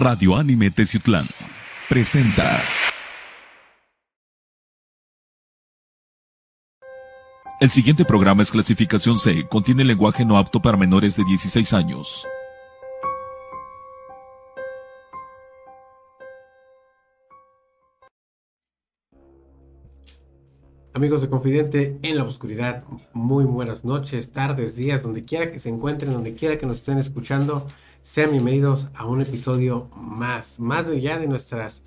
Radio Anime Teciutlán presenta. El siguiente programa es clasificación C, contiene lenguaje no apto para menores de 16 años. Amigos de Confidente en la Oscuridad, muy buenas noches, tardes, días, donde quiera que se encuentren, donde quiera que nos estén escuchando. Sean bienvenidos a un episodio más, más de ya de nuestras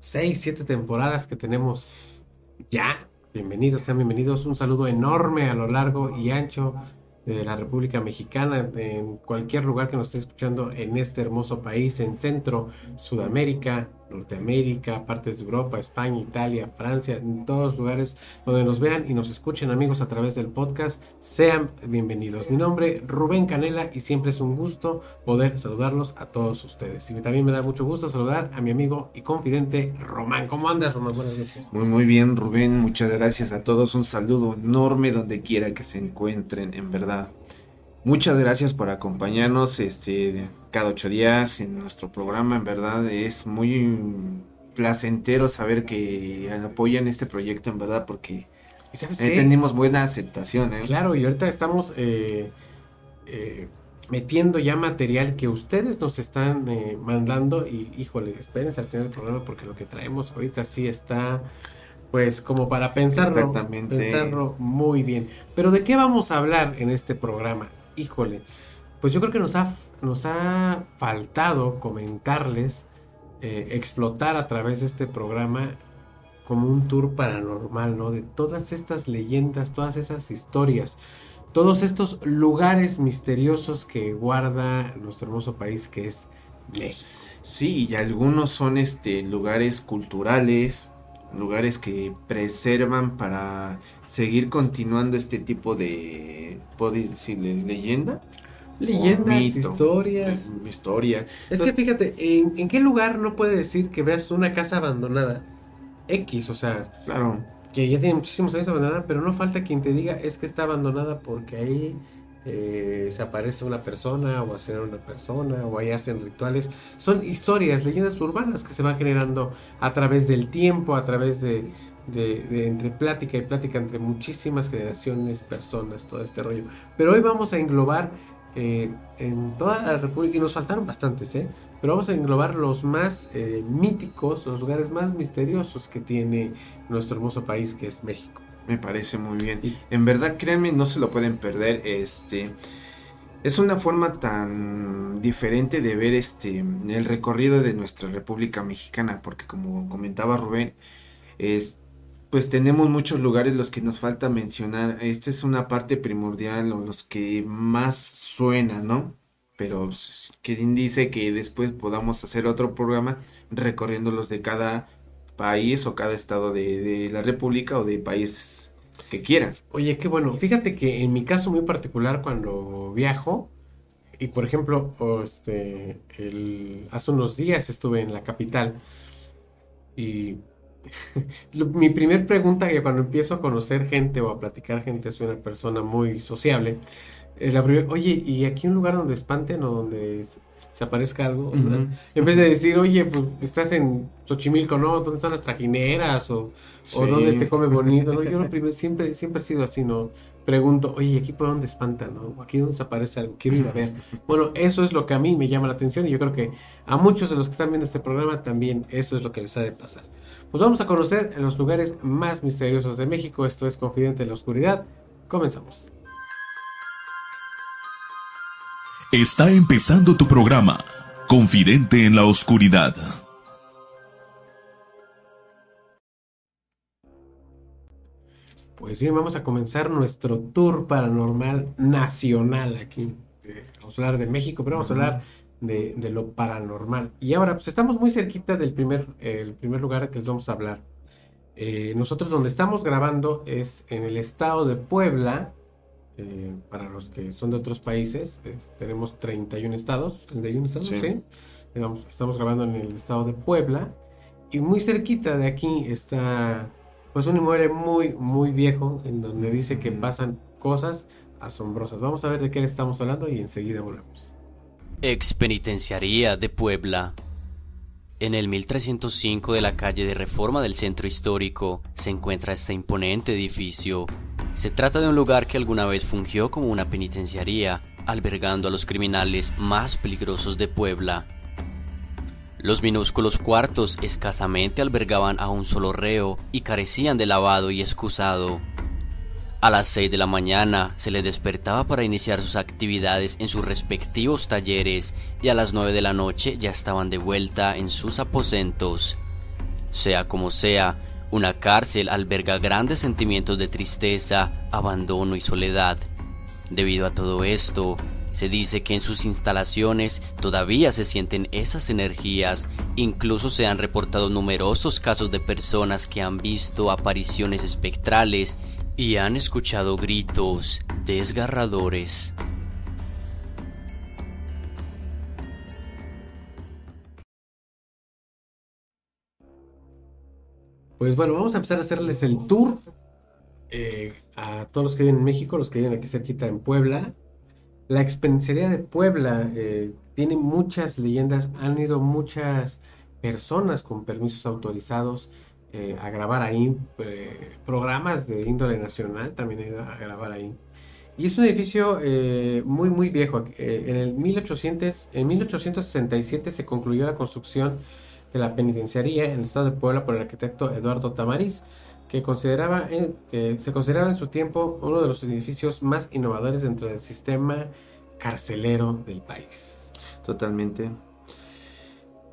6, 7 temporadas que tenemos ya. Bienvenidos, sean bienvenidos. Un saludo enorme a lo largo y ancho de la República Mexicana, en cualquier lugar que nos esté escuchando en este hermoso país, en Centro, Sudamérica, Norteamérica, partes de Europa, España, Italia, Francia, en todos lugares donde nos vean y nos escuchen amigos a través del podcast, sean bienvenidos. Mi nombre es Rubén Canela y siempre es un gusto poder saludarlos a todos ustedes. Y también me da mucho gusto saludar a mi amigo y confidente Román. ¿Cómo andas, Román? Buenas noches. Muy, muy bien, Rubén. Muchas gracias a todos. Un saludo enorme donde quiera que se encuentren, en verdad. Muchas gracias por acompañarnos este, cada ocho días en nuestro programa. En verdad es muy placentero saber que apoyan este proyecto, en verdad, porque sabes eh, tenemos buena aceptación. ¿eh? Claro, y ahorita estamos eh, eh, metiendo ya material que ustedes nos están mandando. Y híjole, espérense al final del programa porque lo que traemos ahorita sí está pues como para pensarlo, Exactamente. pensarlo muy bien. Pero ¿de qué vamos a hablar en este programa? Híjole, pues yo creo que nos ha, nos ha faltado comentarles, eh, explotar a través de este programa como un tour paranormal, ¿no? De todas estas leyendas, todas esas historias, todos estos lugares misteriosos que guarda nuestro hermoso país que es México. Sí, y algunos son este lugares culturales, lugares que preservan para seguir continuando este tipo de, ¿puedo decirle, leyenda? Leyendas, historias. Historia. Es que fíjate, ¿en, qué lugar no puede decir que veas una casa abandonada? X, o sea. Claro. Que ya tiene muchísimos años abandonada, pero no falta quien te diga es que está abandonada porque ahí eh, se aparece una persona o hacer una persona o ahí hacen rituales. Son historias, leyendas urbanas que se van generando a través del tiempo, a través de, entre plática y plática entre muchísimas generaciones, personas, todo este rollo. Pero hoy vamos a englobar eh, en toda la República, y nos faltaron bastantes, ¿eh? pero vamos a englobar los más eh, míticos, los lugares más misteriosos que tiene nuestro hermoso país que es México. Me parece muy bien. En verdad, créanme, no se lo pueden perder. Este es una forma tan diferente de ver este el recorrido de nuestra República Mexicana, porque como comentaba Rubén, es pues tenemos muchos lugares los que nos falta mencionar. Esta es una parte primordial o los que más suena, ¿no? Pero pues, quien dice que después podamos hacer otro programa recorriendo los de cada país o cada estado de, la República o de países que quieran. Oye, qué bueno. Fíjate que en mi caso muy particular, cuando viajo, y por ejemplo, este, hace unos días estuve en la capital y mi primer pregunta que cuando empiezo a conocer gente o a platicar gente, soy una persona muy sociable, la oye, ¿y aquí un lugar donde espanten o donde se aparezca algo. en vez de decir, oye, pues estás en Xochimilco, ¿no? ¿Dónde están las trajineras? O, o dónde se come bonito, ¿no? Yo siempre, siempre he sido así, ¿no? Pregunto, oye, ¿aquí por dónde espanta, no? ¿Aquí dónde se aparece algo? Quiero ir a ver. Bueno, eso es lo que a mí me llama la atención y yo creo que a muchos de los que están viendo este programa también eso es lo que les ha de pasar. Pues vamos a conocer los lugares más misteriosos de México. Esto es Confidente en la Oscuridad. Comenzamos. Está empezando tu programa, Confidente en la Oscuridad. Pues bien, vamos a comenzar nuestro tour paranormal nacional aquí. Vamos a hablar de México, pero vamos a hablar de, lo paranormal. Y ahora, pues estamos muy cerquita del primer, el primer lugar que les vamos a hablar. Eh, nosotros donde estamos grabando es en el estado de Puebla, eh, para los que son de otros países, tenemos 31 estados, 31 estados, sí. estamos grabando en el estado de Puebla y muy cerquita de aquí está pues un inmueble muy, muy viejo en donde dice que pasan cosas asombrosas. Vamos a ver de qué le estamos hablando y enseguida volvemos. Expenitenciaría de Puebla. En el 1305 de la calle de Reforma del Centro Histórico se encuentra este imponente edificio. Se trata de un lugar que alguna vez fungió como una penitenciaría, albergando a los criminales más peligrosos de Puebla. Los minúsculos cuartos escasamente albergaban a un solo reo y carecían de lavado y excusado. A las 6 de la mañana se le despertaba para iniciar sus actividades en sus respectivos talleres y a las 9 de la noche ya estaban de vuelta en sus aposentos. Sea como sea, una cárcel alberga grandes sentimientos de tristeza, abandono y soledad. Debido a todo esto, se dice que en sus instalaciones todavía se sienten esas energías, incluso se han reportado numerosos casos de personas que han visto apariciones espectrales y han escuchado gritos desgarradores. Pues bueno, vamos a empezar a hacerles el tour eh, a todos los que viven en México, los que viven aquí cerquita en Puebla. La experiencia de Puebla eh, tiene muchas leyendas, han ido muchas personas con permisos autorizados eh, a grabar ahí, programas de índole nacional también he ido a grabar ahí. Y es un edificio muy, muy viejo. en, el 1800, en 1867 se concluyó la construcción de la penitenciaría en el estado de Puebla por el arquitecto Eduardo Tamariz, que, consideraba, que se consideraba en su tiempo uno de los edificios más innovadores dentro del sistema carcelero del país. Totalmente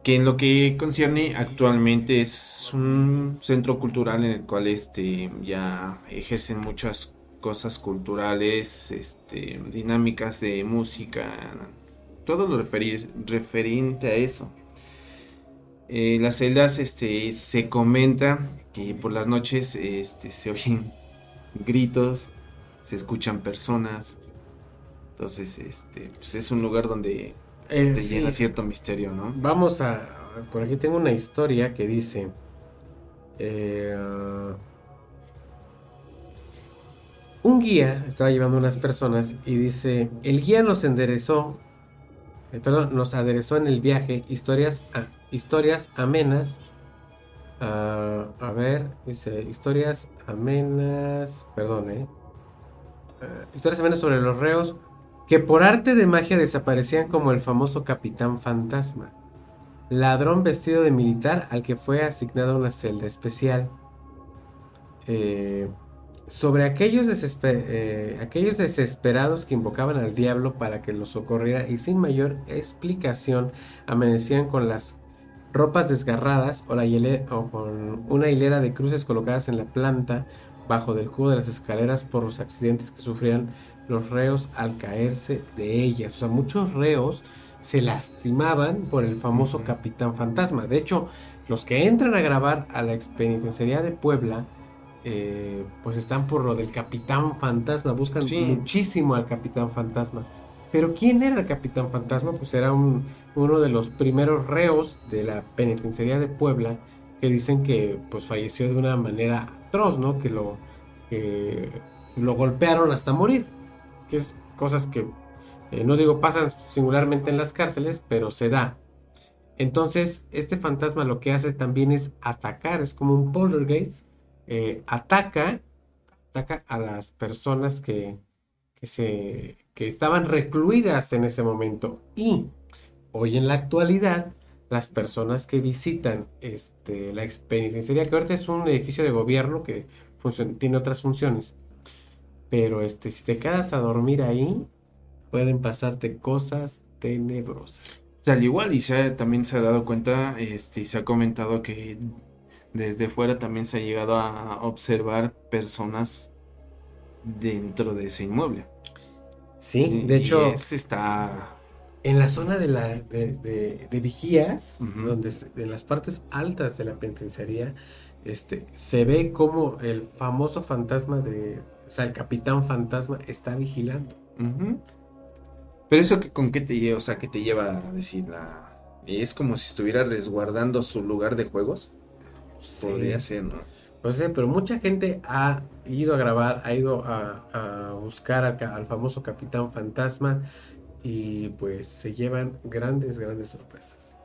que en lo que concierne actualmente es un centro cultural en el cual este ya ejercen muchas cosas culturales, este, dinámicas de música, todo lo referente a eso. Eh, las celdas este, se comenta que por las noches este, se oyen gritos, se escuchan personas. Entonces, este, pues es un lugar donde eh, te llena cierto misterio, ¿no? Vamos a. Por aquí tengo una historia que dice. Eh, un guía estaba llevando unas personas y dice: El guía nos enderezó. Eh, perdón, nos aderezó en el viaje historias, historias amenas. a ver, dice: Historias amenas. Perdón, eh. historias amenas sobre los reos que por arte de magia desaparecían como el famoso Capitán Fantasma, ladrón vestido de militar al que fue asignada una celda especial. Eh, sobre aquellos, eh, aquellos desesperados que invocaban al diablo para que los socorriera y sin mayor explicación amanecían con las ropas desgarradas o, la o con una hilera de cruces colocadas en la planta bajo del cubo de las escaleras por los accidentes que sufrían los reos al caerse de ellas. O sea, muchos reos se lastimaban por el famoso Capitán Fantasma. De hecho, los que entran a grabar a la expenitenciaría de Puebla, eh, pues están por lo del Capitán Fantasma, buscan muchísimo al Capitán Fantasma. Pero ¿quién era el Capitán Fantasma? Pues era uno de los primeros reos de la penitenciaría de Puebla que dicen que pues falleció de una manera atroz, ¿no? Que lo, lo golpearon hasta morir que es cosas que, eh, no digo pasan singularmente en las cárceles, pero se da. Entonces, este fantasma lo que hace también es atacar, es como un poltergeist, eh, ataca, ataca a las personas que, que, se, que estaban recluidas en ese momento. Y hoy en la actualidad, las personas que visitan este, la experiencia, que ahorita es un edificio de gobierno que tiene otras funciones, pero este, si te quedas a dormir ahí, pueden pasarte cosas tenebrosas. al igual, y se también se ha dado cuenta, este, y se ha comentado que desde fuera también se ha llegado a observar personas dentro de ese inmueble. Sí, de hecho. está. En la zona de, la, de, vigías, donde en las partes altas de la penitenciaría, este, se ve como el famoso fantasma de o sea, el capitán fantasma está vigilando. Pero eso que, con qué te lleva, o sea, qué te lleva a decir la... Es como si estuviera resguardando su lugar de juegos. Podría ser, ¿no? Pues sí, pero mucha gente ha ido a grabar, ha ido a, buscar al, famoso Capitán Fantasma y pues se llevan grandes, grandes sorpresas.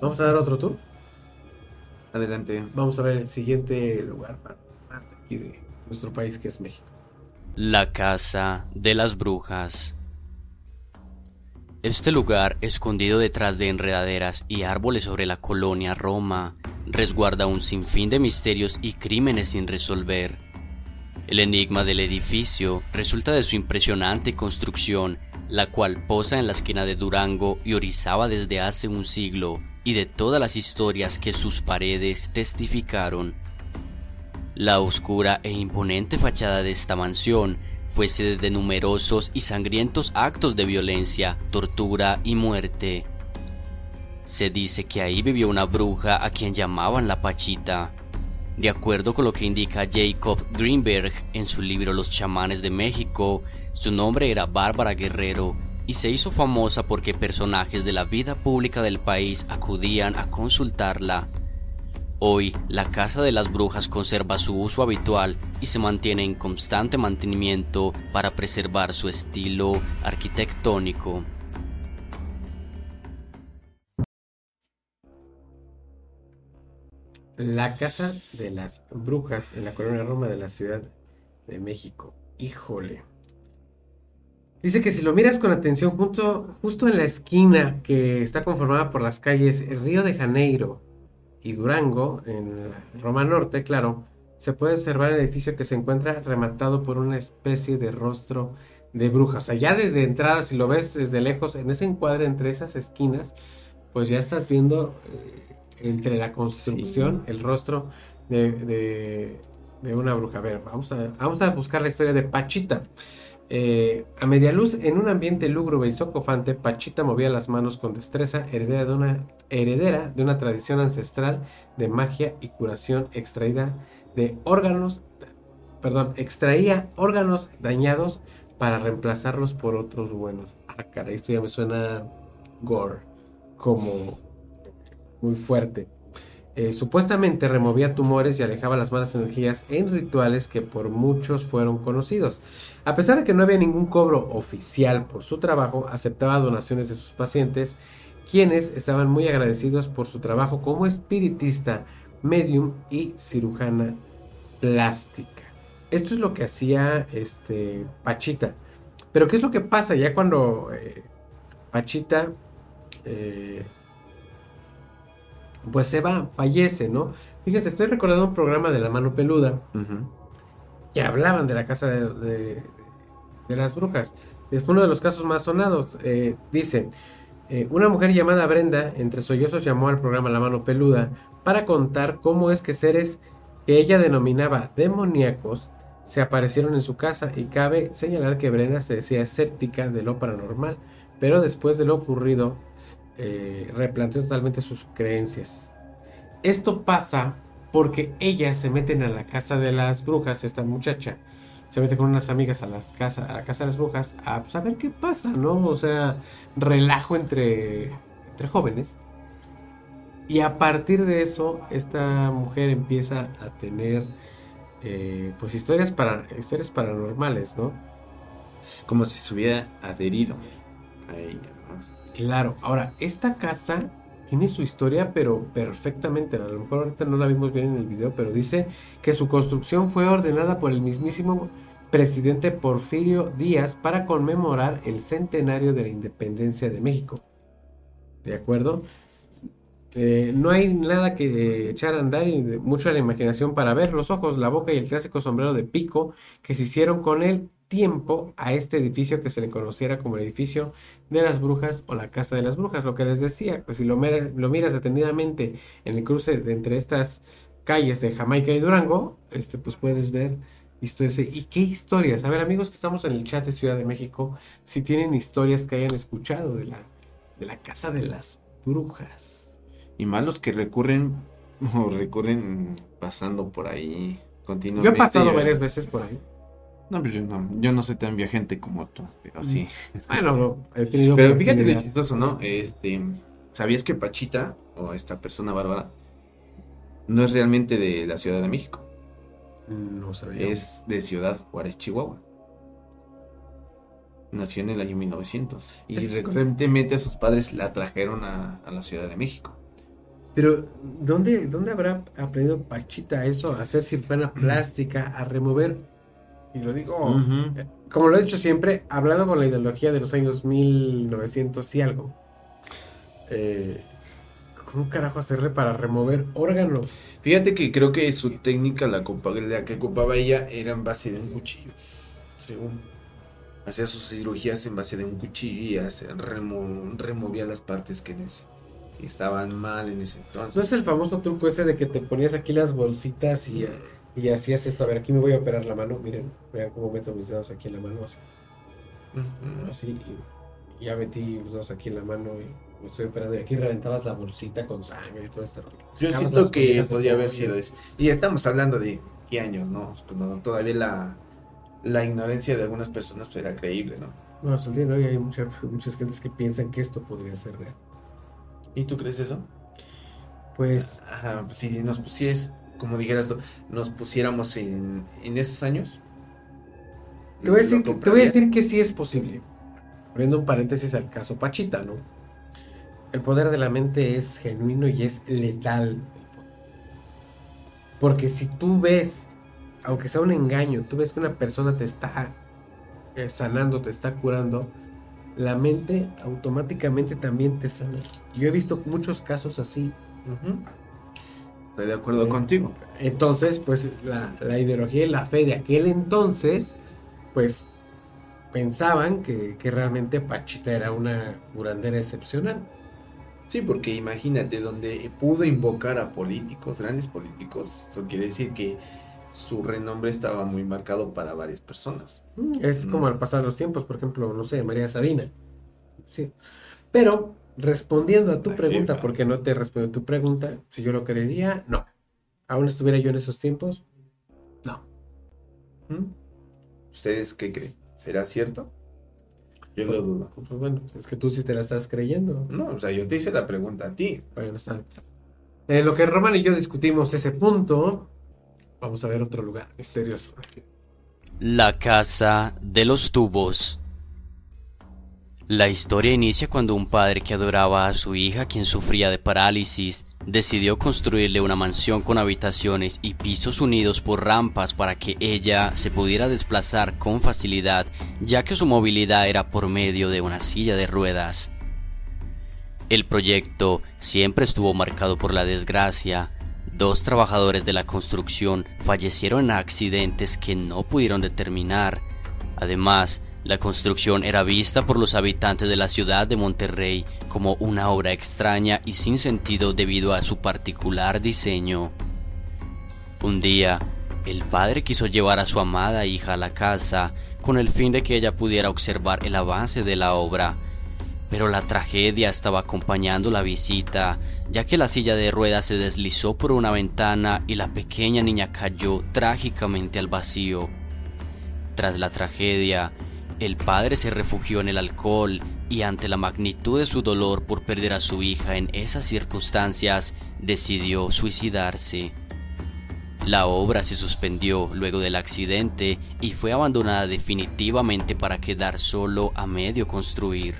Vamos a dar otro tour. Adelante. Vamos a ver el siguiente lugar para aquí de nuestro país que es México. La Casa de las Brujas. Este lugar, escondido detrás de enredaderas y árboles sobre la colonia Roma, resguarda un sinfín de misterios y crímenes sin resolver. El enigma del edificio resulta de su impresionante construcción, la cual posa en la esquina de Durango y Orizaba desde hace un siglo, y de todas las historias que sus paredes testificaron. La oscura e imponente fachada de esta mansión fue sede de numerosos y sangrientos actos de violencia, tortura y muerte. Se dice que ahí vivió una bruja a quien llamaban la Pachita. De acuerdo con lo que indica Jacob Greenberg en su libro Los chamanes de México, su nombre era Bárbara Guerrero y se hizo famosa porque personajes de la vida pública del país acudían a consultarla. Hoy, la Casa de las Brujas conserva su uso habitual y se mantiene en constante mantenimiento para preservar su estilo arquitectónico. La Casa de las Brujas en la colonia Roma de la Ciudad de México. Híjole. Dice que si lo miras con atención justo, en la esquina que está conformada por las calles Río de Janeiro y Durango, en Roma Norte, claro, se puede observar el edificio que se encuentra rematado por una especie de rostro de bruja. O sea, ya de, entrada, si lo ves desde lejos, en ese encuadre entre esas esquinas, pues ya estás viendo eh, entre la construcción el rostro de, una bruja. A ver, vamos a, vamos a buscar la historia de Pachita. Eh, a media luz, en un ambiente lúgubre y socofante, Pachita movía las manos con destreza, heredera de una, heredera de una tradición ancestral de magia y curación extraída de órganos, perdón, extraía órganos dañados para reemplazarlos por otros buenos. Ah, cara, esto ya me suena gore, como muy fuerte. Eh, supuestamente removía tumores y alejaba las malas energías en rituales que por muchos fueron conocidos. A pesar de que no había ningún cobro oficial por su trabajo, aceptaba donaciones de sus pacientes, quienes estaban muy agradecidos por su trabajo como espiritista, medium y cirujana plástica. Esto es lo que hacía este, Pachita. Pero ¿qué es lo que pasa ya cuando eh, Pachita eh, pues se va, fallece, ¿no? Fíjense, estoy recordando un programa de La Mano Peluda que hablaban de la casa de, las brujas. Es uno de los casos más sonados. Eh, dice, eh, una mujer llamada Brenda, entre sollozos, llamó al programa La Mano Peluda para contar cómo es que seres que ella denominaba demoníacos se aparecieron en su casa y cabe señalar que Brenda se decía escéptica de lo paranormal, pero después de lo ocurrido eh, replanteó totalmente sus creencias. Esto pasa porque ellas se meten a la casa de las brujas, esta muchacha se mete con unas amigas a, las la casa de las brujas a saber pues, qué pasa, ¿no? O sea, relajo entre, entre jóvenes. Y a partir de eso, esta mujer empieza a tener eh, pues historias, para, historias paranormales, ¿no? Como si se hubiera adherido a ella. Claro, ahora, esta casa tiene su historia, pero perfectamente. A lo mejor ahorita no la vimos bien en el video, pero dice que su construcción fue ordenada por el mismísimo presidente Porfirio Díaz para conmemorar el centenario de la independencia de México. ¿De acuerdo? Eh, no hay nada que echar a andar y mucho a la imaginación para ver los ojos, la boca y el clásico sombrero de pico que se hicieron con él tiempo a este edificio que se le conociera como el edificio de las brujas o la casa de las brujas. Lo que les decía, pues si lo, lo miras detenidamente en el cruce de entre estas calles de Jamaica y Durango, este, pues puedes ver historias. ¿Y qué historias? A ver, amigos que estamos en el chat de Ciudad de México, si tienen historias que hayan escuchado de la, de la casa de las brujas. Y malos que recurren o recurren pasando por ahí continuamente. Yo he pasado varias veces por ahí. No, pues yo no, yo no soy tan viajante como tú, pero sí. Bueno, no, he tenido Pero fíjate lo chistoso, ¿no? Este, ¿sabías que Pachita, o esta persona bárbara, no es realmente de la Ciudad de México? No sabía. Es de Ciudad Juárez, Chihuahua. nació en el año 1900 y recurrentemente a sus padres la trajeron a, la Ciudad de México. Pero, ¿dónde, ¿dónde habrá aprendido Pachita eso? A hacer cirujana plástica, a remover, y lo digo, eh, como lo he dicho siempre, hablando con la ideología de los años 1900 y algo. Eh, ¿Cómo carajo hacerle para remover órganos? Fíjate que creo que su técnica, la, la que ocupaba ella, era en base de un cuchillo. Según hacía sus cirugías en base de un cuchillo y removía las partes que estaban mal en ese entonces. ¿No es el famoso truco ese de que te ponías aquí las bolsitas y, y hacías esto? A ver, aquí me voy a operar la mano. Miren, vean cómo meto mis dedos aquí en la mano. Así, así y ya metí los dedos aquí en la mano y me estoy operando y aquí reventabas la bolsita con sangre y todo este rollo. Yo siento que podría haber sido eso. Y estamos hablando de qué años, ¿no? todavía la, la ignorancia de algunas personas pues, era creíble, ¿no? No, hasta el hay muchas, muchas gentes que piensan que esto podría ser real. ¿Y tú crees eso? Pues... Ajá, pues, si nos pusieras, como dijeras tú, nos pusiéramos en, en esos años. Te voy, a decir, te voy a decir que sí es posible. Abriendo un paréntesis al caso Pachita, ¿no? el poder de la mente es genuino y es letal. Porque si tú ves, aunque sea un engaño, tú ves que una persona te está eh, sanando, te está curando, la mente automáticamente también te sana. Yo he visto muchos casos así. Estoy de acuerdo eh, contigo. Entonces, pues la, la, ideología y la fe de aquel entonces, pues pensaban que, que realmente Pachita era una curandera excepcional. Sí, porque imagínate, donde pudo invocar a políticos, grandes políticos, eso quiere decir que su renombre estaba muy marcado para varias personas. Mm, es como al pasar los tiempos, por ejemplo, no sé, María Sabina. Sí. Pero, respondiendo a tu pregunta, porque no te respondo a tu pregunta, si yo lo creería, no. ¿Aún estuviera yo en esos tiempos? No. ¿Mm? ¿Ustedes qué creen? ¿Será cierto? Yo lo dudo. Pues bueno, es que tú sí te la estás creyendo. No, o sea, yo te hice la pregunta a ti. Bueno, está. En lo que Román y yo discutimos ese punto, vamos a ver otro lugar misterioso. La casa de los tubos. La historia inicia cuando un padre que adoraba a su hija, quien sufría de parálisis, decidió construirle una mansión con habitaciones y pisos unidos por rampas para que ella se pudiera desplazar con facilidad, ya que su movilidad era por medio de una silla de ruedas. El proyecto siempre estuvo marcado por la desgracia. Dos trabajadores de la construcción fallecieron en accidentes que no pudieron determinar. Además, la construcción era vista por los habitantes de la ciudad de Monterrey como una obra extraña y sin sentido debido a su particular diseño. Un día, el padre quiso llevar a su amada hija a la casa con el fin de que ella pudiera observar el avance de la obra, pero la tragedia estaba acompañando la visita, ya que la silla de ruedas se deslizó por una ventana y la pequeña niña cayó trágicamente al vacío. Tras la tragedia, el padre se refugió en el alcohol y ante la magnitud de su dolor por perder a su hija en esas circunstancias, decidió suicidarse. La obra se suspendió luego del accidente y fue abandonada definitivamente para quedar solo a medio construir.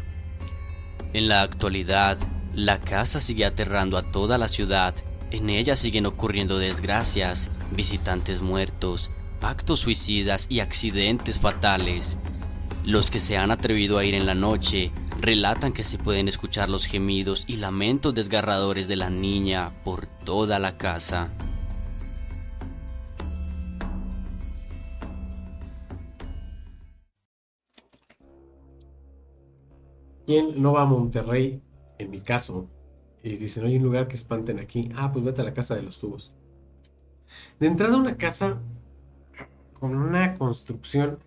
En la actualidad, la casa sigue aterrando a toda la ciudad, en ella siguen ocurriendo desgracias, visitantes muertos, actos suicidas y accidentes fatales, los que se han atrevido a ir en la noche relatan que se pueden escuchar los gemidos y lamentos desgarradores de la niña por toda la casa. ¿Quién no va a Monterrey, en mi caso, y dicen, no hay un lugar que espanten aquí? Ah, pues vete a la casa de los tubos. De entrada una casa con una construcción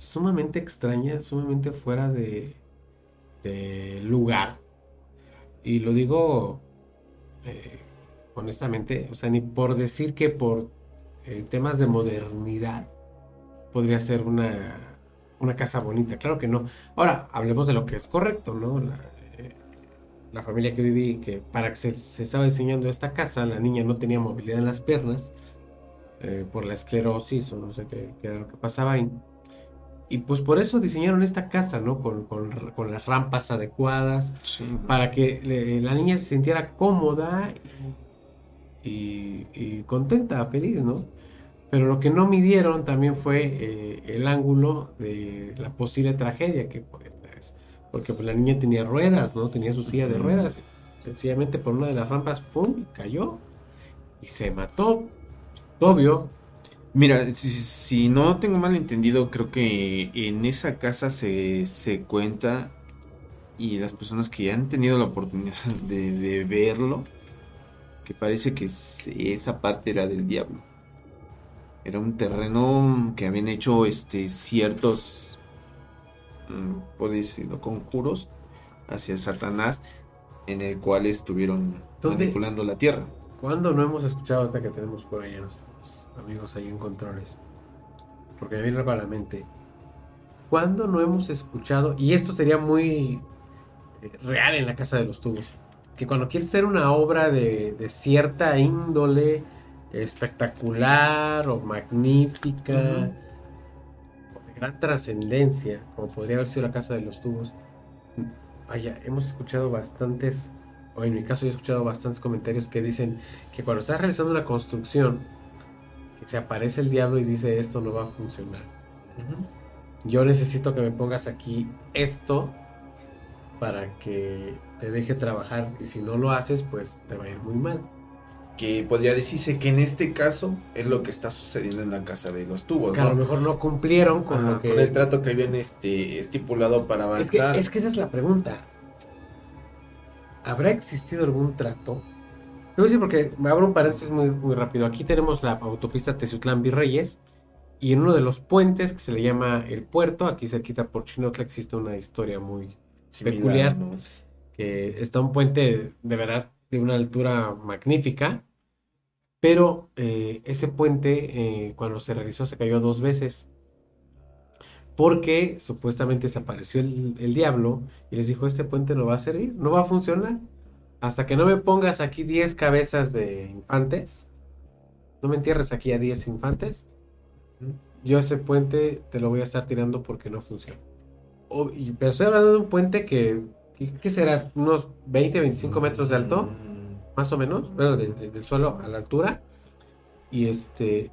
sumamente extraña, sumamente fuera de, lugar. Y lo digo eh, honestamente, o sea, ni por decir que por eh, temas de modernidad podría ser una, una, casa bonita, claro que no. Ahora, hablemos de lo que es correcto, ¿no? La, eh, familia que viví, que para que se, estaba diseñando esta casa, la niña no tenía movilidad en las piernas por la esclerosis o no sé qué, qué era lo que pasaba. ahí Y pues por eso diseñaron esta casa, ¿no? Con, con- con las rampas adecuadas, para que le- la niña se sintiera cómoda y, y contenta, feliz, ¿no? Pero lo que no midieron también fue eh, el ángulo de la posible tragedia que. Porque pues, la niña tenía ruedas, ¿no? Tenía su silla de ruedas. Sencillamente por una de las rampas, ¡fum! y cayó y se mató. Obvio, Mira, si, si no tengo mal entendido, creo que en esa casa se, se cuenta y las personas que han tenido la oportunidad de, de verlo, que parece que esa parte era del diablo. Era un terreno que habían hecho este ciertos, mm, puedo decirlo, conjuros hacia Satanás, en el cual estuvieron ¿Dónde? manipulando la tierra. ¿Cuándo no hemos escuchado ahorita que tenemos por ahí a nuestros amigos ahí en controles? Porque me viene para la mente. ¿Cuándo no hemos escuchado? Y esto sería muy eh, real en la Casa de los Tubos. Que cuando quieres hacer una obra de, de cierta índole espectacular o magnífica, o de gran trascendencia, como podría haber sido la Casa de los Tubos, vaya, hemos escuchado bastantes o en mi caso yo he escuchado bastantes comentarios que dicen que cuando estás realizando una construcción, se aparece el diablo y dice esto no va a funcionar. Yo necesito que me pongas aquí esto para que te deje trabajar y si no lo haces, pues te va a ir muy mal. que podría decirse que en este caso es lo que está sucediendo en la casa de los tubos, Que a lo ¿no? mejor no cumplieron con Ajá, lo que... con el trato que habían este, estipulado para Es que, avanzar. es que esa es la pregunta. ¿Habrá existido algún trato? Te voy a decir porque abro un paréntesis muy, muy rápido. Aquí tenemos la autopista Teciutlán Virreyes y en uno de los puentes que se le llama el puerto, aquí cerquita por Chinotla, existe una historia muy Similar, peculiar. ¿no? que está un puente de verdad de una altura magnífica, pero eh, ese puente eh, cuando se realizó se cayó dos veces, porque supuestamente se apareció el, el diablo y les dijo, este puente no va a servir, no va a funcionar, hasta que no me pongas aquí 10 cabezas de infantes, no me entierres aquí a 10 infantes, yo ese puente te lo voy a estar tirando porque no funciona. O- y- pero estoy hablando de un puente que, que- ¿qué será? Unos 20, 25 metros de alto, Mm, más o menos, bueno, de- de- del suelo a la altura. Y este,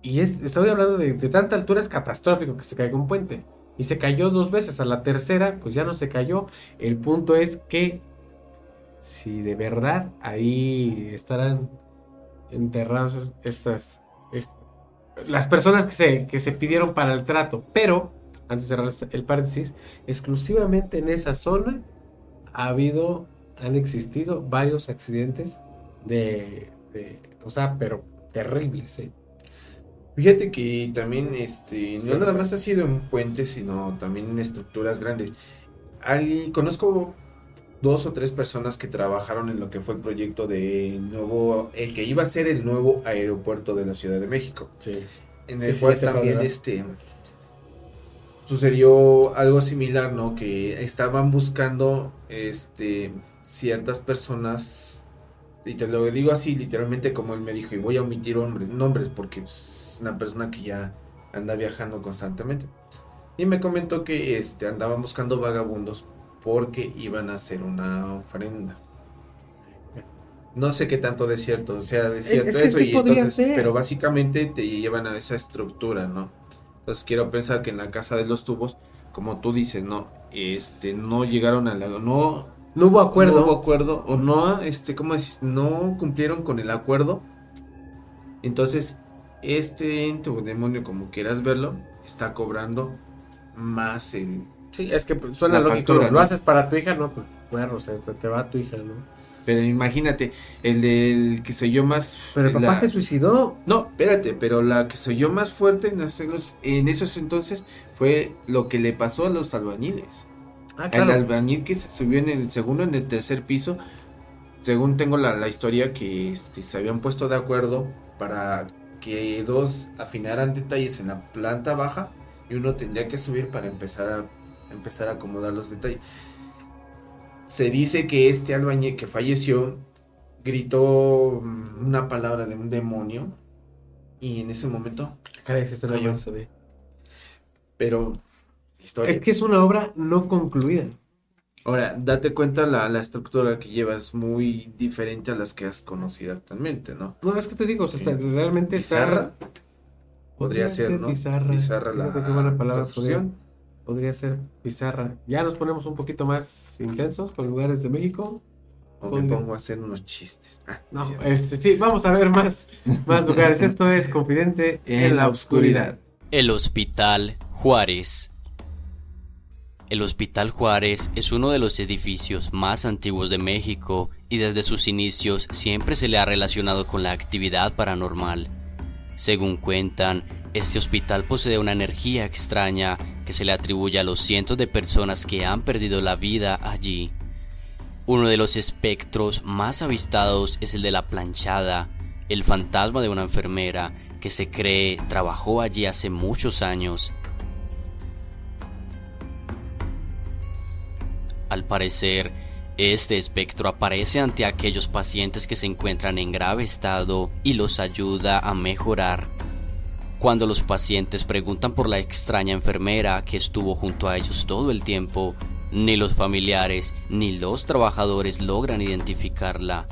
y es, estoy hablando de, de tanta altura, es catastrófico que se caiga un puente. Y se cayó dos veces, a la tercera, pues ya no se cayó. El punto es que si de verdad ahí estarán enterrados estas, las personas que se, que se pidieron para el trato, pero, antes de cerrar el paréntesis, exclusivamente en esa zona ha habido, han existido varios accidentes de, de- o sea, pero terribles, ¿eh? Fíjate que también, este, Sí. no nada más ha sido en puentes, sino también en estructuras grandes. Ali- conozco dos o tres personas que trabajaron en lo que fue el proyecto de nuevo, el que iba a ser el nuevo aeropuerto de la Ciudad de México. Sí. En Sí, el sí, cual ese también problema. este sucedió algo similar, ¿no? Que estaban buscando este ciertas personas y te lo digo así literalmente como él me dijo y voy a omitir hombres, nombres porque es una persona que ya anda viajando constantemente. Y me comentó que este andaban buscando vagabundos porque iban a hacer una ofrenda. No sé qué tanto de cierto, o sea, de cierto es eso sí y podría entonces, ser. pero básicamente te llevan a esa estructura, ¿no? Entonces quiero pensar que en la casa de los tubos, como tú dices, no, este, no llegaron a la, no, No hubo acuerdo. no hubo acuerdo o no, este, ¿cómo decís? No cumplieron con el acuerdo. Entonces, este ente o demonio, como quieras verlo, está cobrando más el, Sí, es que pues, suena La lógico. factura, Lo ¿no? haces para tu hija, no, pues, bueno, o sea, te va a tu hija, ¿no? Pero imagínate, el del que se oyó más. Pero el papá la- se suicidó. No, espérate, pero la que se oyó más fuerte en, esos- en esos entonces fue lo que le pasó a los albañiles. Ah, El claro. albañil que se subió en el segundo, en el tercer piso, según tengo la, la historia, que este, se habían puesto de acuerdo para que dos afinaran detalles en la planta baja y uno tendría que subir para empezar a empezar a acomodar los detalles. Se dice que este albañil que falleció gritó mm, una palabra de un demonio y en ese momento Caray, esto no sabía. pero Es que es una obra no concluida. Ahora, date cuenta la, la estructura que llevas muy diferente a las que has conocido actualmente, ¿no? No, es que te digo, o sea, está- realmente Bizarra. está... Podría ser, ¿no? Bizarra. Bizarra la- palabra. Podría, ser bizarra. Ya nos ponemos un poquito más intensos con lugares de México. O me pongo a hacer unos chistes. Ah, No, sí. este, sí, vamos a ver más, más lugares. Esto es Confidente En la oscuridad. El Hospital Juárez. El Hospital Juárez es uno de los edificios más antiguos de México y desde sus inicios siempre se le ha relacionado con la actividad paranormal. Según cuentan, este hospital posee una energía extraña que se le atribuye a los cientos de personas que han perdido la vida allí. Uno de los espectros más avistados es el de la planchada, el fantasma de una enfermera que se cree trabajó allí hace muchos años. Al parecer, este espectro aparece ante aquellos pacientes que se encuentran en grave estado y los ayuda a mejorar. Cuando los pacientes preguntan por la extraña enfermera que estuvo junto a ellos todo el tiempo, ni los familiares ni los trabajadores logran identificarla.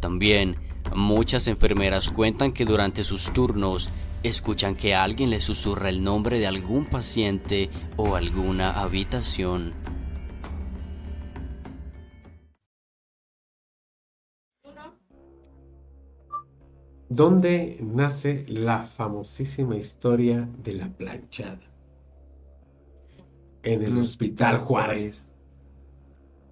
También, muchas enfermeras cuentan que durante sus turnos escuchan que alguien les susurra el nombre de algún paciente o alguna habitación. ¿Dónde nace la famosísima historia de la planchada? En el Hospital Juárez.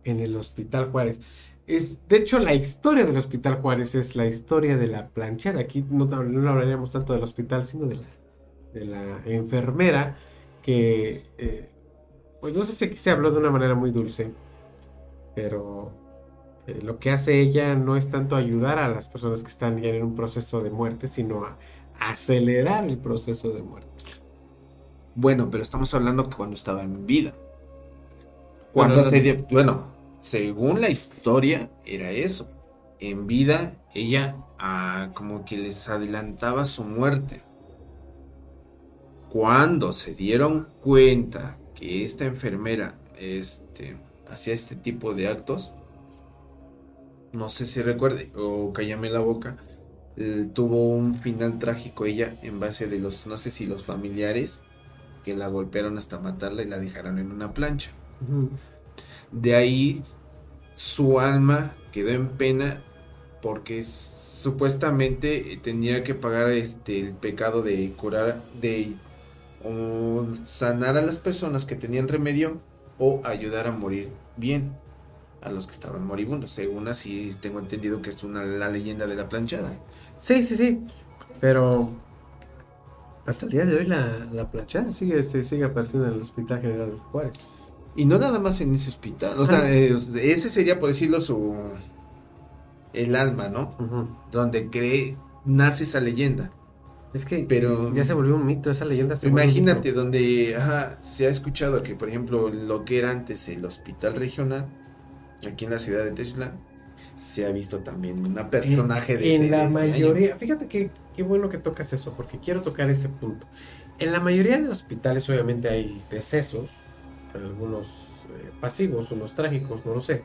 En el Hospital Juárez. Es, de hecho, la historia del Hospital Juárez es la historia de la planchada. Aquí no, no hablaríamos tanto del hospital, sino de la, de la enfermera que, eh, pues no sé si aquí se habló de una manera muy dulce, pero eh, lo que hace ella no es tanto ayudar a las personas que están ya en un proceso de muerte, sino a acelerar el proceso de muerte. Bueno, pero estamos hablando que cuando estaba en vida. Bueno, Cuando no- se dio- bueno, según la historia, era eso. En vida, ella ah, como que les adelantaba su muerte. Cuando se dieron cuenta que esta enfermera este, hacía este tipo de actos, no sé si recuerde o cállame la boca, eh, tuvo un final trágico ella en base de los, no sé si los familiares que la golpearon hasta matarla y la dejaron en una plancha. De ahí su alma quedó en pena porque supuestamente tenía que pagar este el pecado de curar de o sanar a las personas que tenían remedio o ayudar a morir bien a los que estaban moribundos. Según así tengo entendido que es una la leyenda de la planchada. Sí, sí, sí. Pero hasta el día de hoy la, la planchada sigue, se sigue apareciendo en el Hospital General de Juárez. Y no nada más en ese hospital. O sea, Ah. eh, ese sería por decirlo su el alma, ¿no? Donde cree nace esa leyenda. Es que Pero ya se volvió un mito, esa leyenda se Imagínate donde ajá, se ha escuchado que, por ejemplo, lo que era antes el hospital regional, aquí en la ciudad de Texlan, se ha visto también una personaje de en ese- la de año. mayoría, fíjate que qué bueno que tocas eso, porque quiero tocar ese punto. En la mayoría de hospitales obviamente hay decesos, algunos eh, pasivos, unos trágicos, no lo sé.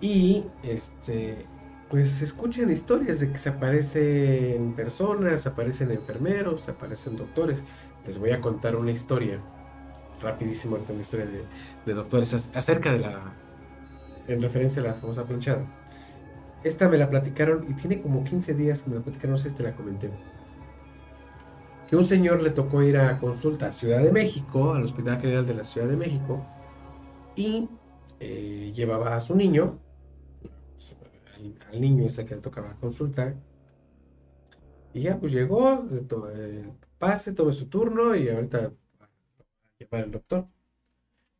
Y este pues se escuchan historias de que se aparecen personas, aparecen enfermeros, se aparecen doctores. Les voy a contar una historia, rapidísimo una historia de, de doctores ac- acerca de la, en referencia a la famosa planchada. Esta me la platicaron y tiene como 15 días que me la platicaron, no sé si te la comenté. Que un señor le tocó ir a consulta a Ciudad de México, al Hospital General de la Ciudad de México, y eh, llevaba a su niño, al, al niño ese que le tocaba consultar, y ya pues llegó, le to- pase, tome su turno y ahorita va a llevar el doctor.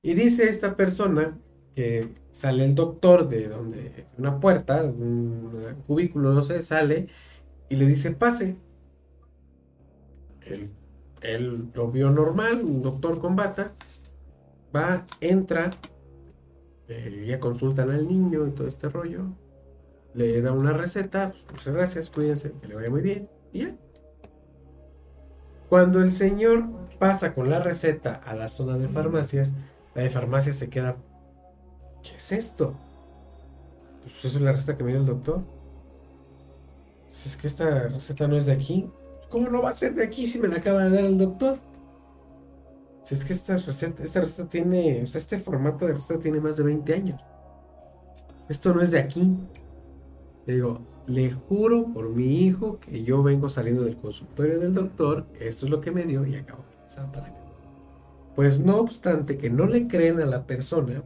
Y dice esta persona que sale el doctor de donde, de una puerta, un cubículo, no sé, sale y le dice, pase. Él, él lo vio normal, un doctor con bata, va, entra, eh, ya consultan al niño y todo este rollo, le da una receta, pues, muchas gracias, cuídense, que le vaya muy bien, y ya. Cuando el señor pasa con la receta a la zona de farmacias, la de farmacias se queda. ¿Qué es esto? Pues eso es la receta que me dio el doctor. Pues es que esta receta no es de aquí. ¿Cómo no va a ser de aquí si me la acaba de dar el doctor? Si es que esta receta, esta receta tiene, o sea, este formato de receta tiene más de 20 años. Esto no es de aquí. Le digo, le juro por mi hijo que yo vengo saliendo del consultorio del doctor, esto es lo que me dio y acabo de. Pues no obstante que no le creen a la persona,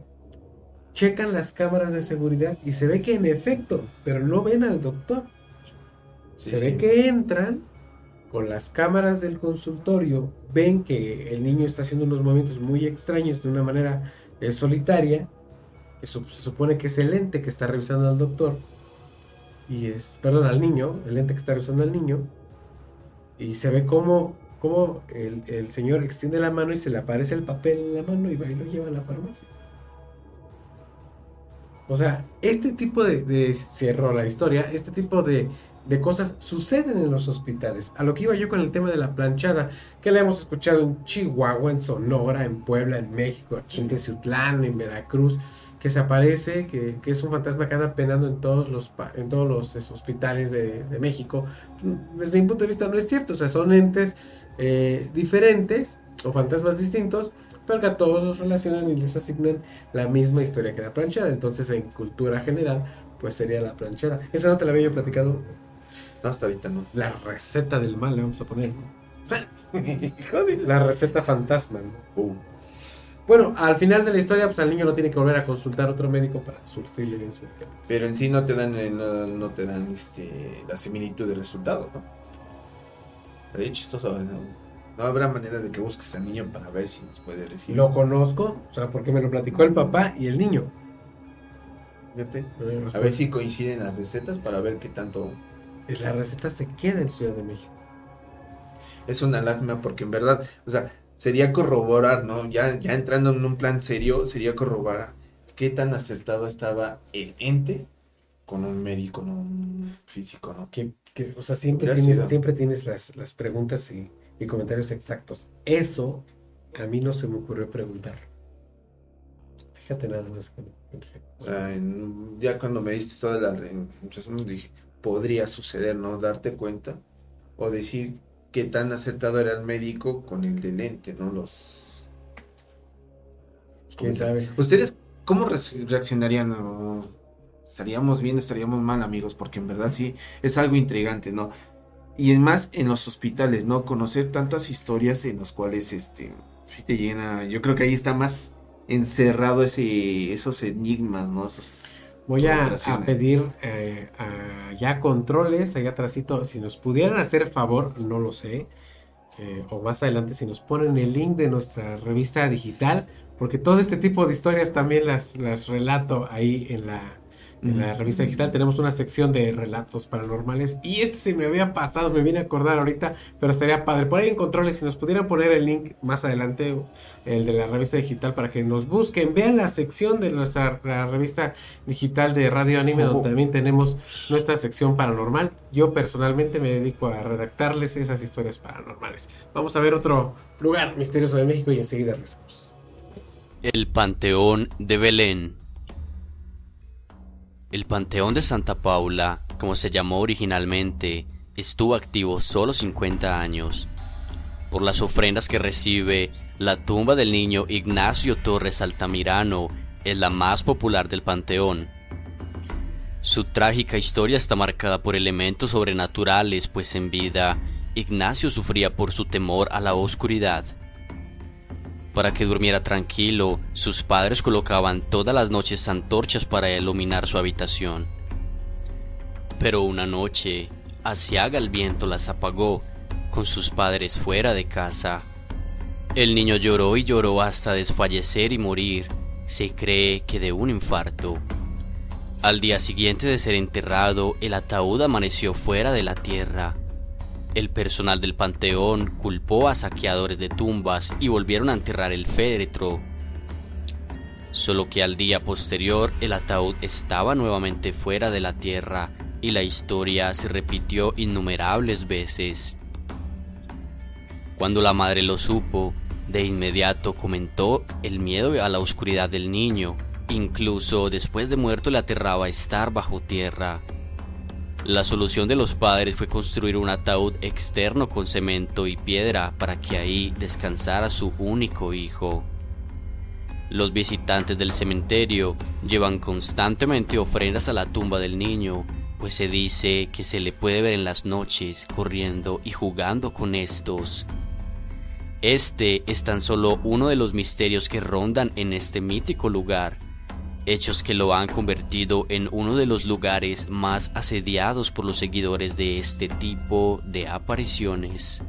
checan las cámaras de seguridad y se ve que en efecto, pero no ven al doctor. se ve que entran con las cámaras del consultorio, ven que el niño está haciendo unos movimientos muy extraños de una manera eh, solitaria, que se supone que es el ente que está revisando al doctor, y es, perdón, al niño, el ente que está revisando al niño, y se ve como, como el, señor extiende la mano y se le aparece el papel en la mano y va y lo lleva a la farmacia. O sea, este tipo de, de cierro la historia, este tipo de, cosas suceden en los hospitales. A lo que iba yo con el tema de la planchada, que la hemos escuchado en Chihuahua, en Sonora, en Puebla, en México, en Teciutlán, en Veracruz, que se aparece, que, es un fantasma que anda penando en todos los, en todos los hospitales de, México. Desde mi punto de vista no es cierto, o sea, son entes eh, diferentes o fantasmas distintos, pero que a todos los relacionan y les asignan la misma historia que la planchada. Entonces, en cultura general, pues sería la planchada. Esa no te la había yo platicado no, hasta ahorita no. La receta del mal le vamos a poner. la receta fantasma. Uh. Bueno, al final de la historia, pues al niño no tiene que volver a consultar a otro médico para surtirle bien su tema. Pero en sí no te dan, eh, no, te dan este, la similitud de resultados, ¿no? Sería chistoso, ¿no? No habrá manera de que busques al niño para ver si nos puede decir. Lo conozco, o sea, porque me lo platicó el papá y el niño. Fíjate. A ver si coinciden las recetas para ver qué tanto la receta se queda en Ciudad de México. Es una lástima porque en verdad, o sea, sería corroborar, ¿no? Ya, ya entrando en un plan serio, sería corroborar qué tan acertado estaba el ente con un médico, ¿no? un físico, ¿no? Que, o sea, siempre tienes, siempre tienes las, preguntas y, comentarios exactos. Eso a mí no se me ocurrió preguntar. Fíjate nada más que... Ya cuando me diste toda la... Entonces dije, podría suceder, ¿no? Darte cuenta o decir qué tan acertado era el médico con el de lente, ¿no? Los... ¿Quién sabe? ¿Ustedes cómo reaccionarían? ¿Estaríamos bien, estaríamos mal, amigos? Porque en verdad sí, es algo intrigante, ¿no? Y es más en los hospitales, ¿no? Conocer tantas historias en las cuales, este, sí te llena, yo creo que ahí está más encerrado ese, esos enigmas, ¿no? Esos Voy a, pedir eh, ya controles allá atrásito. Si nos pudieran hacer favor, no lo sé. Eh, o más adelante, si nos ponen el link de nuestra revista digital. Porque todo este tipo de historias también las, las relato ahí en la, en la revista digital tenemos una sección de relatos paranormales. Y este se me había pasado, me vine a acordar ahorita, pero estaría padre. Por ahí en controles, si nos pudieran poner el link más adelante, el de la revista digital, para que nos busquen, vean la sección de nuestra revista digital de Radio Anime, donde también tenemos nuestra sección paranormal. Yo personalmente me dedico a redactarles esas historias paranormales. Vamos a ver otro lugar misterioso de México y enseguida regresamos. El Panteón de Belén. El Panteón de Santa Paula, como se llamó originalmente, estuvo activo solo 50 años. Por las ofrendas que recibe, la tumba del niño Ignacio Torres Altamirano es la más popular del Panteón. Su trágica historia está marcada por elementos sobrenaturales, pues en vida, Ignacio sufría por su temor a la oscuridad. Para que durmiera tranquilo, sus padres colocaban todas las noches antorchas para iluminar su habitación. Pero una noche, Asiaga el viento las apagó, con sus padres fuera de casa. El niño lloró y lloró hasta desfallecer y morir, se cree que de un infarto. Al día siguiente de ser enterrado, el ataúd amaneció fuera de la tierra, el personal del panteón culpó a saqueadores de tumbas y volvieron a enterrar el féretro. Solo que al día posterior el ataúd estaba nuevamente fuera de la tierra y la historia se repitió innumerables veces. Cuando la madre lo supo, de inmediato comentó el miedo a la oscuridad del niño. Incluso después de muerto le aterraba estar bajo tierra. La solución de los padres fue construir un ataúd externo con cemento y piedra para que ahí descansara su único hijo. Los visitantes del cementerio llevan constantemente ofrendas a la tumba del niño, pues se dice que se le puede ver en las noches corriendo y jugando con estos. Este es tan solo uno de los misterios que rondan en este mítico lugar, hechos que lo han convertido en uno de los lugares más asediados por los seguidores de este tipo de apariciones.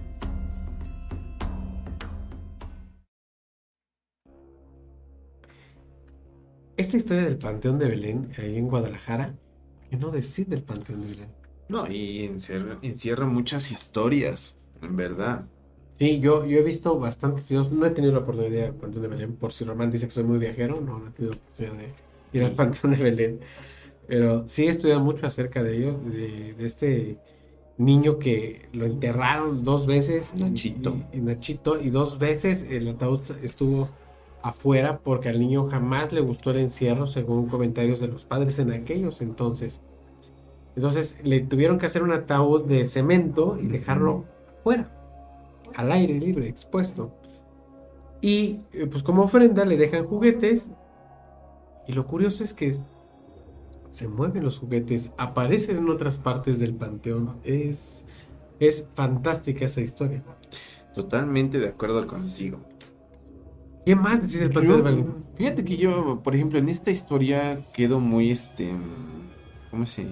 Esta historia del Panteón de Belén, ahí en Guadalajara, ¿qué no decir del Panteón de Belén? No, y encierra, encierra muchas historias, en verdad. Sí, yo, yo he visto bastantes videos. No he tenido la oportunidad de ir al Panteón de Belén. Por si Román dice que soy muy viajero, no, no he tenido la oportunidad de ir al Panteón de Belén. Pero sí he estudiado mucho acerca de ello, de, de este niño que lo enterraron dos veces. Nachito. Y, y Nachito, y dos veces el ataúd estuvo afuera porque al niño jamás le gustó el encierro, según comentarios de los padres en aquellos entonces. Entonces le tuvieron que hacer un ataúd de cemento y dejarlo afuera al aire libre, expuesto. Y eh, pues como ofrenda le dejan juguetes. Y lo curioso es que se mueven los juguetes, aparecen en otras partes del panteón. Es, es fantástica esa historia. Totalmente de acuerdo contigo. ¿Qué más decir del panteón Yo- de fíjate que yo, por ejemplo, en esta historia quedo muy, este, ¿cómo se?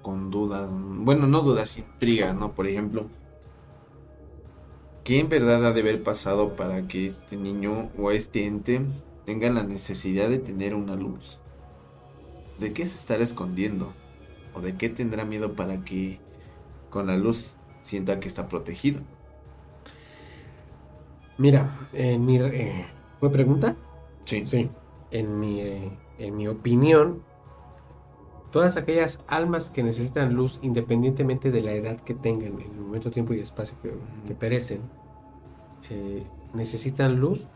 Con dudas, bueno, no dudas, intriga, ¿no? Por ejemplo, ¿qué en verdad ha de haber pasado para que este niño o este ente tenga la necesidad de tener una luz? ¿De qué se estará escondiendo? ¿O de qué tendrá miedo para que con la luz sienta que está protegido? Mira, en mi... eh, ¿Fue pregunta? Sí. Sí. En mi, eh, en mi opinión, todas aquellas almas que necesitan luz, independientemente de la edad que tengan, en el momento, tiempo y espacio que, perecen, eh, necesitan luz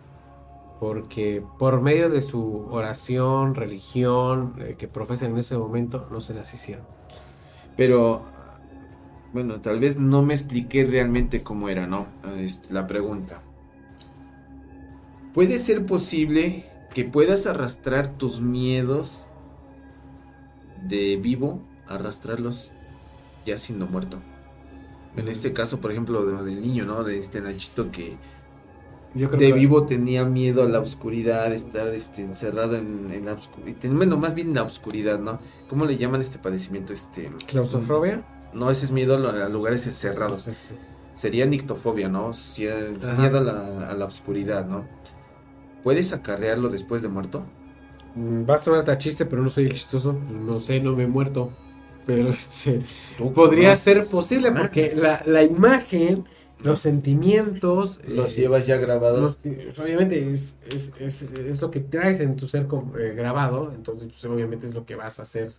porque por medio de su oración, religión eh, que profesan en ese momento, no se las hicieron. Pero, bueno, tal vez no me expliqué realmente cómo era, ¿no? Este, la pregunta. ¿Puede ser posible que puedas arrastrar tus miedos de vivo, arrastrarlos ya siendo muerto? En este caso, por ejemplo, de- del niño, ¿no? De este Nachito que Yo creo de que vivo tenía miedo a la oscuridad, estar este, encerrado en, en la oscuridad. Bueno, más bien en la oscuridad, ¿no? ¿Cómo le llaman este padecimiento? Este, claustrofobia. no, ese es miedo a lugares cerrados. Sería nictofobia, ¿no? Si- miedo a la, a la oscuridad, ¿no? ¿Puedes acarrearlo después de muerto? Mm, va a sonar hasta chiste, pero no soy chistoso. No sé, no me he muerto. Pero este. Podría conoces ser posible porque la, la imagen, los sentimientos... Los eh, llevas ya grabados. los- pues, obviamente es, es, es, es lo que traes en tu ser eh, grabado, entonces pues, obviamente es lo que vas a hacer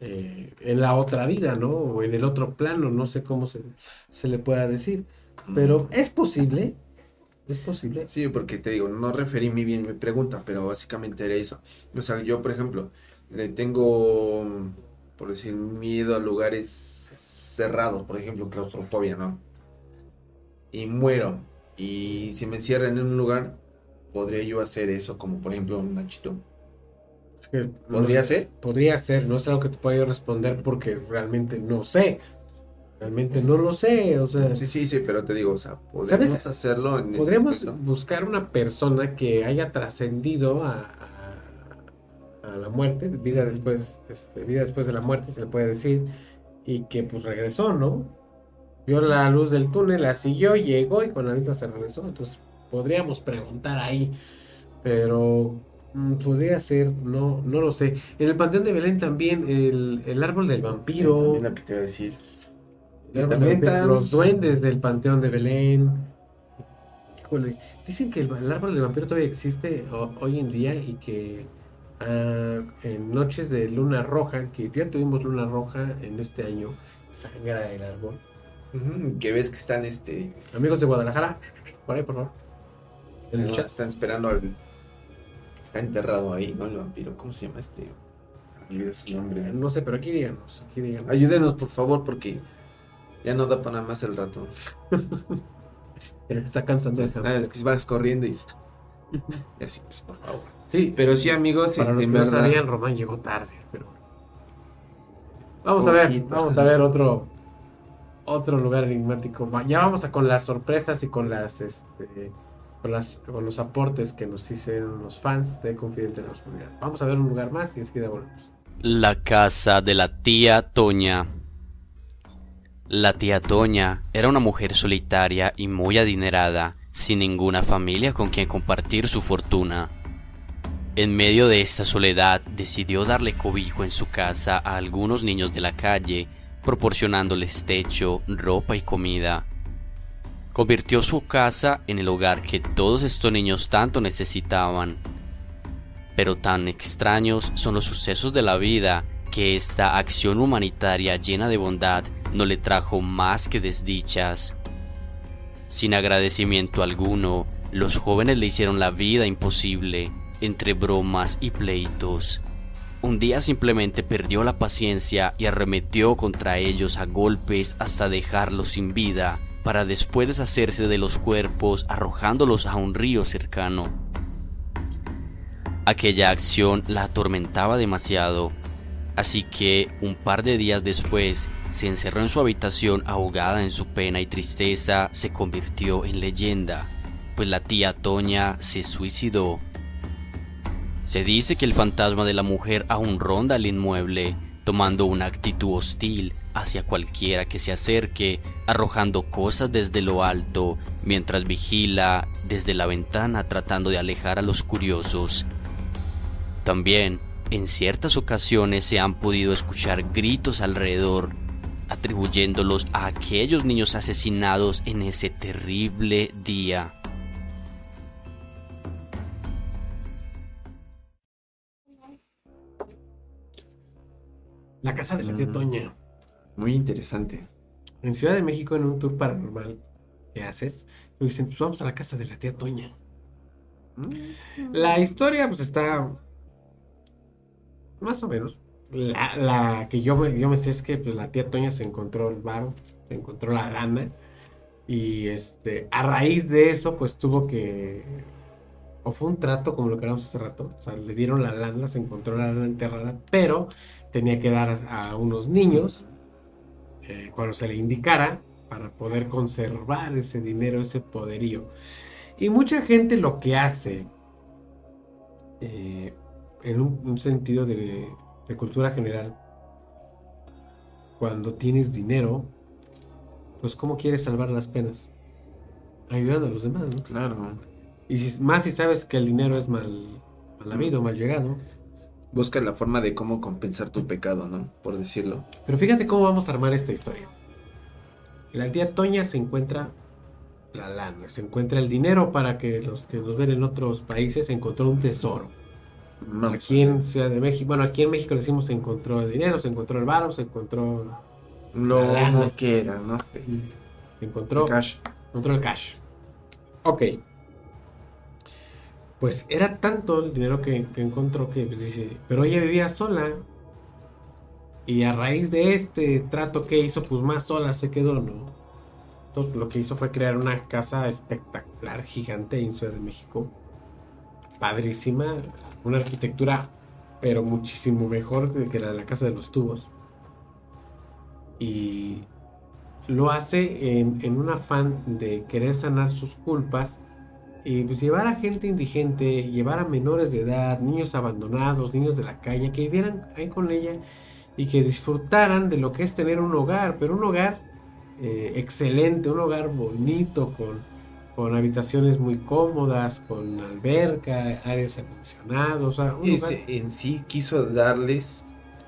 eh, en la otra vida, ¿no? O en el otro plano, no sé cómo se, se le pueda decir. Pero es posible, es posible. Sí, porque te digo, no referí muy bien mi pregunta, pero básicamente era eso. O sea, yo, por ejemplo, le tengo, por decir, miedo a lugares cerrados, por ejemplo, claustrofobia, ¿no? Y muero. Y si me encierran en un lugar, podría yo hacer eso, como por ejemplo un que, ¿Podría ser? Podría ser, no es algo que te pueda yo responder porque realmente no sé. Realmente no lo sé, o sea, Sí, sí, sí, pero te digo, o sea, podemos ¿Sabes? hacerlo en podríamos buscar una persona que haya trascendido a, a- a la muerte, vida después, este, vida después de la muerte, se le puede decir, y que pues regresó, ¿no? Vio la luz del túnel, la siguió, llegó y con la vista se regresó. Entonces podríamos preguntar ahí, pero mm, podría ser, no, no lo sé. En el Panteón de Belén también el, el árbol del vampiro. También lo que te iba a decir. Están- Los duendes del Panteón de Belén. Híjole, dicen que el, el árbol del vampiro todavía existe ho- hoy en día y que ah, en noches de luna roja, que ya tuvimos luna roja en este año, sangra el árbol. Que ves que están este. Amigos de Guadalajara, por ahí, por favor. En el chat. Están esperando al. Está enterrado ahí, ¿no? El vampiro. ¿Cómo se llama este? Se me olvidó su nombre. No sé, pero aquí díganos, aquí díganos. Ayúdenos, por favor, porque ya no da para nada más el rato. Está cansando el Nada, es que vas corriendo y. y así, pues, por favor. Sí, Pero sí, amigos, para este, los que en no verdad. sabían, Román llegó tarde, pero... Vamos a ver, vamos a ver otro otro lugar enigmático. Ya vamos a con las sorpresas y con las este con las con los aportes que nos hicieron los fans de Confidente en la Oscuridad. Vamos a ver un lugar más y enseguida volvemos. La casa de la tía Toña. La tía Toña era una mujer solitaria y muy adinerada, sin ninguna familia con quien compartir su fortuna. En medio de esta soledad decidió darle cobijo en su casa a algunos niños de la calle, proporcionándoles techo, ropa y comida. Convirtió su casa en el hogar que todos estos niños tanto necesitaban. Pero tan extraños son los sucesos de la vida que esta acción humanitaria llena de bondad no le trajo más que desdichas. Sin agradecimiento alguno, los jóvenes le hicieron la vida imposible, entre bromas y pleitos. Un día simplemente perdió la paciencia y arremetió contra ellos a golpes hasta dejarlos sin vida, para después deshacerse de los cuerpos arrojándolos a un río cercano. Aquella acción la atormentaba demasiado, así que un par de días después se encerró en su habitación ahogada en su pena y tristeza, se convirtió en leyenda, pues la tía Toña se suicidó. Se dice que el fantasma de la mujer aún ronda el inmueble, tomando una actitud hostil hacia cualquiera que se acerque, arrojando cosas desde lo alto, mientras vigila desde la ventana tratando de alejar a los curiosos. También, en ciertas ocasiones se han podido escuchar gritos alrededor, atribuyéndolos a aquellos niños asesinados en ese terrible día. La casa de la tía Mm. Toña. Muy interesante. En Ciudad de México, en un tour paranormal que haces, me dicen, pues vamos a la casa de la tía Toña. La historia, pues está más o menos. La, que yo yo me sé es que pues, la tía Toña se encontró el varo, se encontró la lana. Y este, a raíz de eso, pues tuvo que. O fue un trato, como lo que hablamos hace rato. O sea, le dieron la lana, se encontró la lana enterrada, pero tenía que dar a, a unos niños eh, cuando se le indicara para poder conservar ese dinero, ese poderío. Y mucha gente lo que hace, eh, en un, un sentido de, de cultura general, cuando tienes dinero, pues ¿cómo quieres salvar las penas? Ayudando a los demás, ¿no? Claro. Y si- más si sabes que el dinero es mal, mal habido, mal llegado. Busca la forma de cómo compensar tu pecado, ¿no? Por decirlo. Pero fíjate cómo vamos a armar esta historia. La tía Toña se encuentra la lana, se encuentra el dinero para que los que nos ven en otros países se encontró un tesoro. Aquí en Ciudad de México, bueno, aquí en México le decimos se encontró el dinero, se encontró el varo, se encontró, hacer lo la lana. que era, ¿no? se encontró, Cash. encontró el cash. Ok. Pues era tanto el dinero que, que encontró que pues, dice, pero ella vivía sola. Y a raíz de este trato que hizo, pues más sola se quedó, ¿no? Entonces lo que hizo fue crear una casa espectacular, gigante en Ciudad de México. Padrísima. Una arquitectura, pero muchísimo mejor que la de la Casa de los Tubos. Y lo hace en, en un afán de querer sanar sus culpas y pues llevar a gente indigente, llevar a menores de edad, niños abandonados, niños de la calle, que vivieran ahí con ella y que disfrutaran de lo que es tener un hogar, pero un hogar eh, excelente, un hogar bonito, con, con habitaciones muy cómodas, con alberca, áreas acondicionados, o sea, un lugar- Ese en sí quiso darles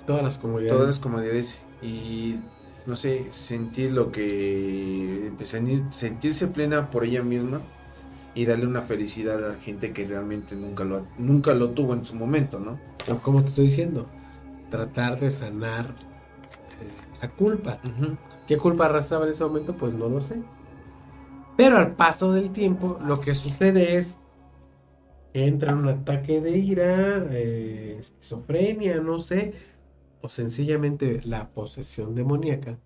todas las comodidades. todas las comodidades y no sé, sentir lo que sentir- sentirse plena por ella misma y darle una felicidad a la gente que realmente nunca lo nunca lo tuvo en su momento, ¿no? O como te estoy diciendo, tratar de sanar eh, la culpa. ¿Qué culpa arrastraba en ese momento? Pues no lo sé. Pero al paso del tiempo, lo que sucede es que entra en un ataque de ira, eh, esquizofrenia, no sé, o sencillamente la posesión demoníaca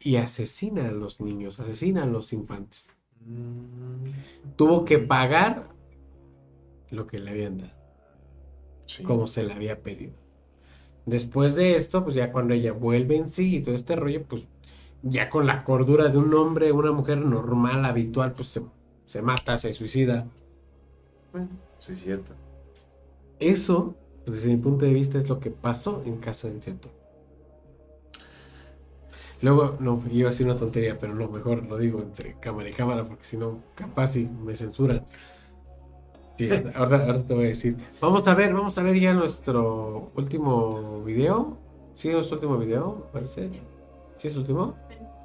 y asesina a los niños, asesina a los infantes. Mm. Tuvo que pagar lo que le habían dado, como se le había pedido. Después de esto, pues ya cuando ella vuelve en sí y todo este rollo, pues ya con la cordura de un hombre, una mujer normal, habitual, pues se, mata, se suicida. Bueno, sí es cierto. Eso, desde mi punto de vista, es lo que pasó en casa de Teatro. Luego, no, iba a decir una tontería, pero no, mejor lo digo entre cámara y cámara, porque si no, capaz si me censuran. Sí, ahorita, te voy a decir. Vamos a ver, vamos a ver ya nuestro último video. ¿Sí, nuestro último video? Parece. ¿Sí es el último?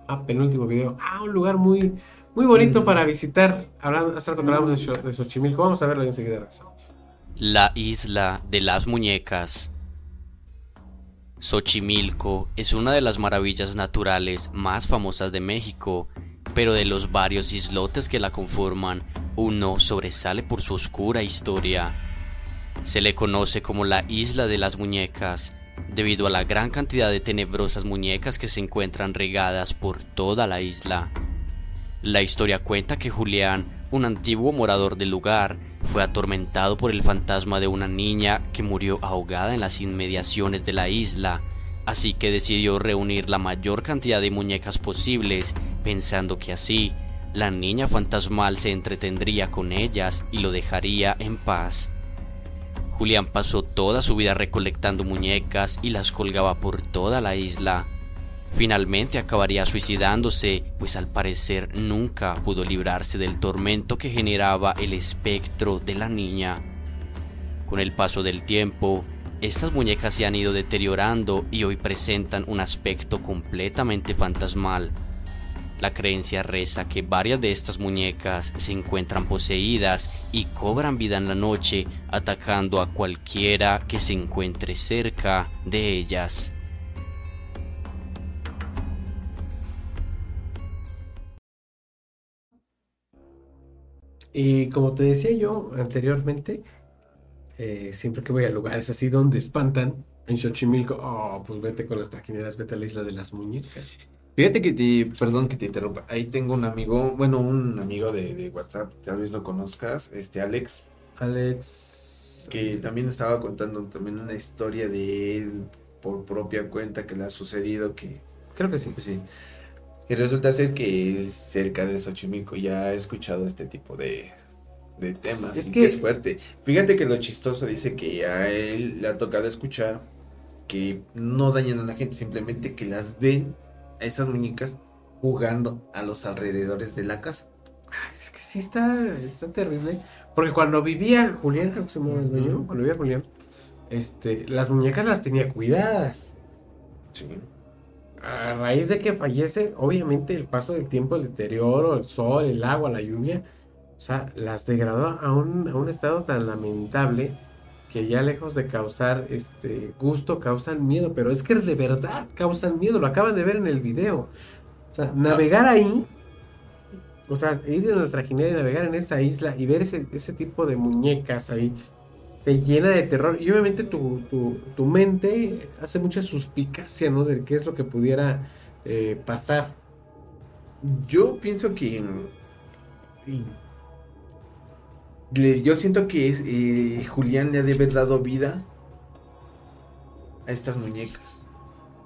Ah, penúltimo video. Ah, un lugar muy, muy bonito mm. para visitar. Hablando, hace rato que hablamos de, de Xochimilco. Vamos a verlo y enseguida regresamos. La isla de las muñecas. Xochimilco es una de las maravillas naturales más famosas de México, pero de los varios islotes que la conforman, uno sobresale por su oscura historia. Se le conoce como la Isla de las Muñecas, debido a la gran cantidad de tenebrosas muñecas que se encuentran regadas por toda la isla. La historia cuenta que Julián, un antiguo morador del lugar, fue atormentado por el fantasma de una niña que murió ahogada en las inmediaciones de la isla, así que decidió reunir la mayor cantidad de muñecas posibles, pensando que así la niña fantasmal se entretendría con ellas y lo dejaría en paz. Julián pasó toda su vida recolectando muñecas y las colgaba por toda la isla. Finalmente acabaría suicidándose, pues al parecer nunca pudo librarse del tormento que generaba el espectro de la niña. Con el paso del tiempo, estas muñecas se han ido deteriorando y hoy presentan un aspecto completamente fantasmal. La creencia reza que varias de estas muñecas se encuentran poseídas y cobran vida en la noche atacando a cualquiera que se encuentre cerca de ellas. Y como te decía yo anteriormente, eh, siempre que voy a lugares así donde espantan, en Xochimilco, oh, pues vete con las trajineras, vete a la isla de las muñecas. Fíjate que te, perdón que te interrumpa, ahí tengo un amigo, bueno, un amigo de, WhatsApp, tal vez lo conozcas, este Alex. Alex. Que también estaba contando también una historia de él por propia cuenta que le ha sucedido que... Creo que sí. Pues sí. Y resulta ser que cerca de Xochimilco ya ha escuchado este tipo de, de temas. Es que... es fuerte. Fíjate que lo chistoso dice que a él le ha tocado escuchar que no dañan a la gente, simplemente que las ven esas muñecas jugando a los alrededores de la casa. es que sí está, está terrible. Porque cuando vivía Julián, creo que se me el dueño, cuando vivía Julián, este, las muñecas las tenía cuidadas. Sí. A raíz de que fallece, obviamente el paso del tiempo, el deterioro, el sol, el agua, la lluvia, o sea, las degradó a un, a un estado tan lamentable que ya lejos de causar este gusto causan miedo, pero es que de verdad causan miedo, lo acaban de ver en el video. O sea, navegar ahí, o sea, ir en la trajinera y navegar en esa isla y ver ese, ese tipo de muñecas ahí, te llena de terror. Y obviamente tu, tu, mente hace mucha suspicacia, ¿no? De qué es lo que pudiera eh, pasar. Yo pienso que yo siento que eh, Julián le ha de haber dado vida a estas muñecas.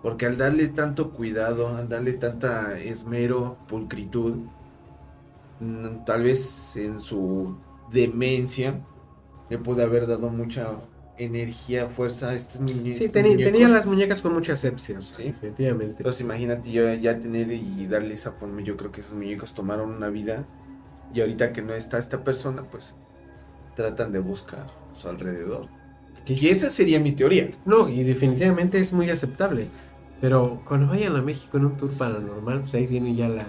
Porque al darle tanto cuidado, al darle tanta esmero, pulcritud, mm, tal vez en su demencia, le puede haber dado mucha energía, fuerza a estos niños. Sí, tenía las muñecas con mucha asepsia, sí, efectivamente. Entonces imagínate yo ya tener y darle esa forma, yo creo que esos muñecos tomaron una vida y ahorita que no está esta persona, pues tratan de buscar a su alrededor. Y esa sería mi teoría. No, y definitivamente es muy aceptable. Pero cuando vayan a México en un tour paranormal, pues ahí tienen ya la,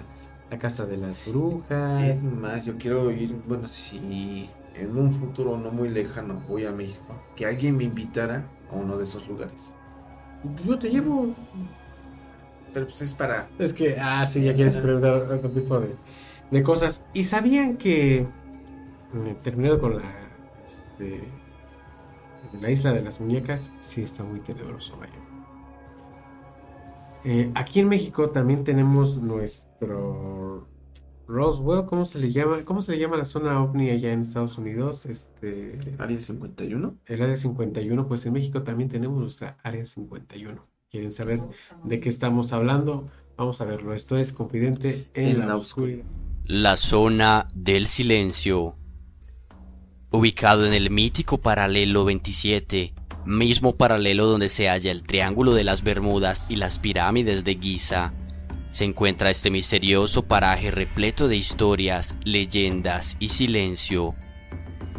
casa de las brujas. Es más, yo quiero ir, bueno, si en un futuro no muy lejano voy a México, que alguien me invitara a uno de esos lugares. Yo te llevo. pero pues es para... Es que, ah, sí, ya quieres preguntar otro tipo de, de cosas. ¿Y sabían que, terminado con la, este, la isla de las muñecas, sí está muy tenebroso, vaya. Eh, aquí en México también tenemos nuestro Roswell, ¿cómo se le llama? ¿Cómo se le llama la zona ovni allá en Estados Unidos? Este, Área 51. el área 51, pues en México también tenemos nuestra área 51. ¿Quieren saber de qué estamos hablando? Vamos a verlo. Esto es Confidente en, En la, la oscuridad. La zona del silencio. Ubicado en el mítico paralelo 27, mismo paralelo donde se halla el Triángulo de las Bermudas y las pirámides de Giza, se encuentra este misterioso paraje repleto de historias, leyendas y silencio.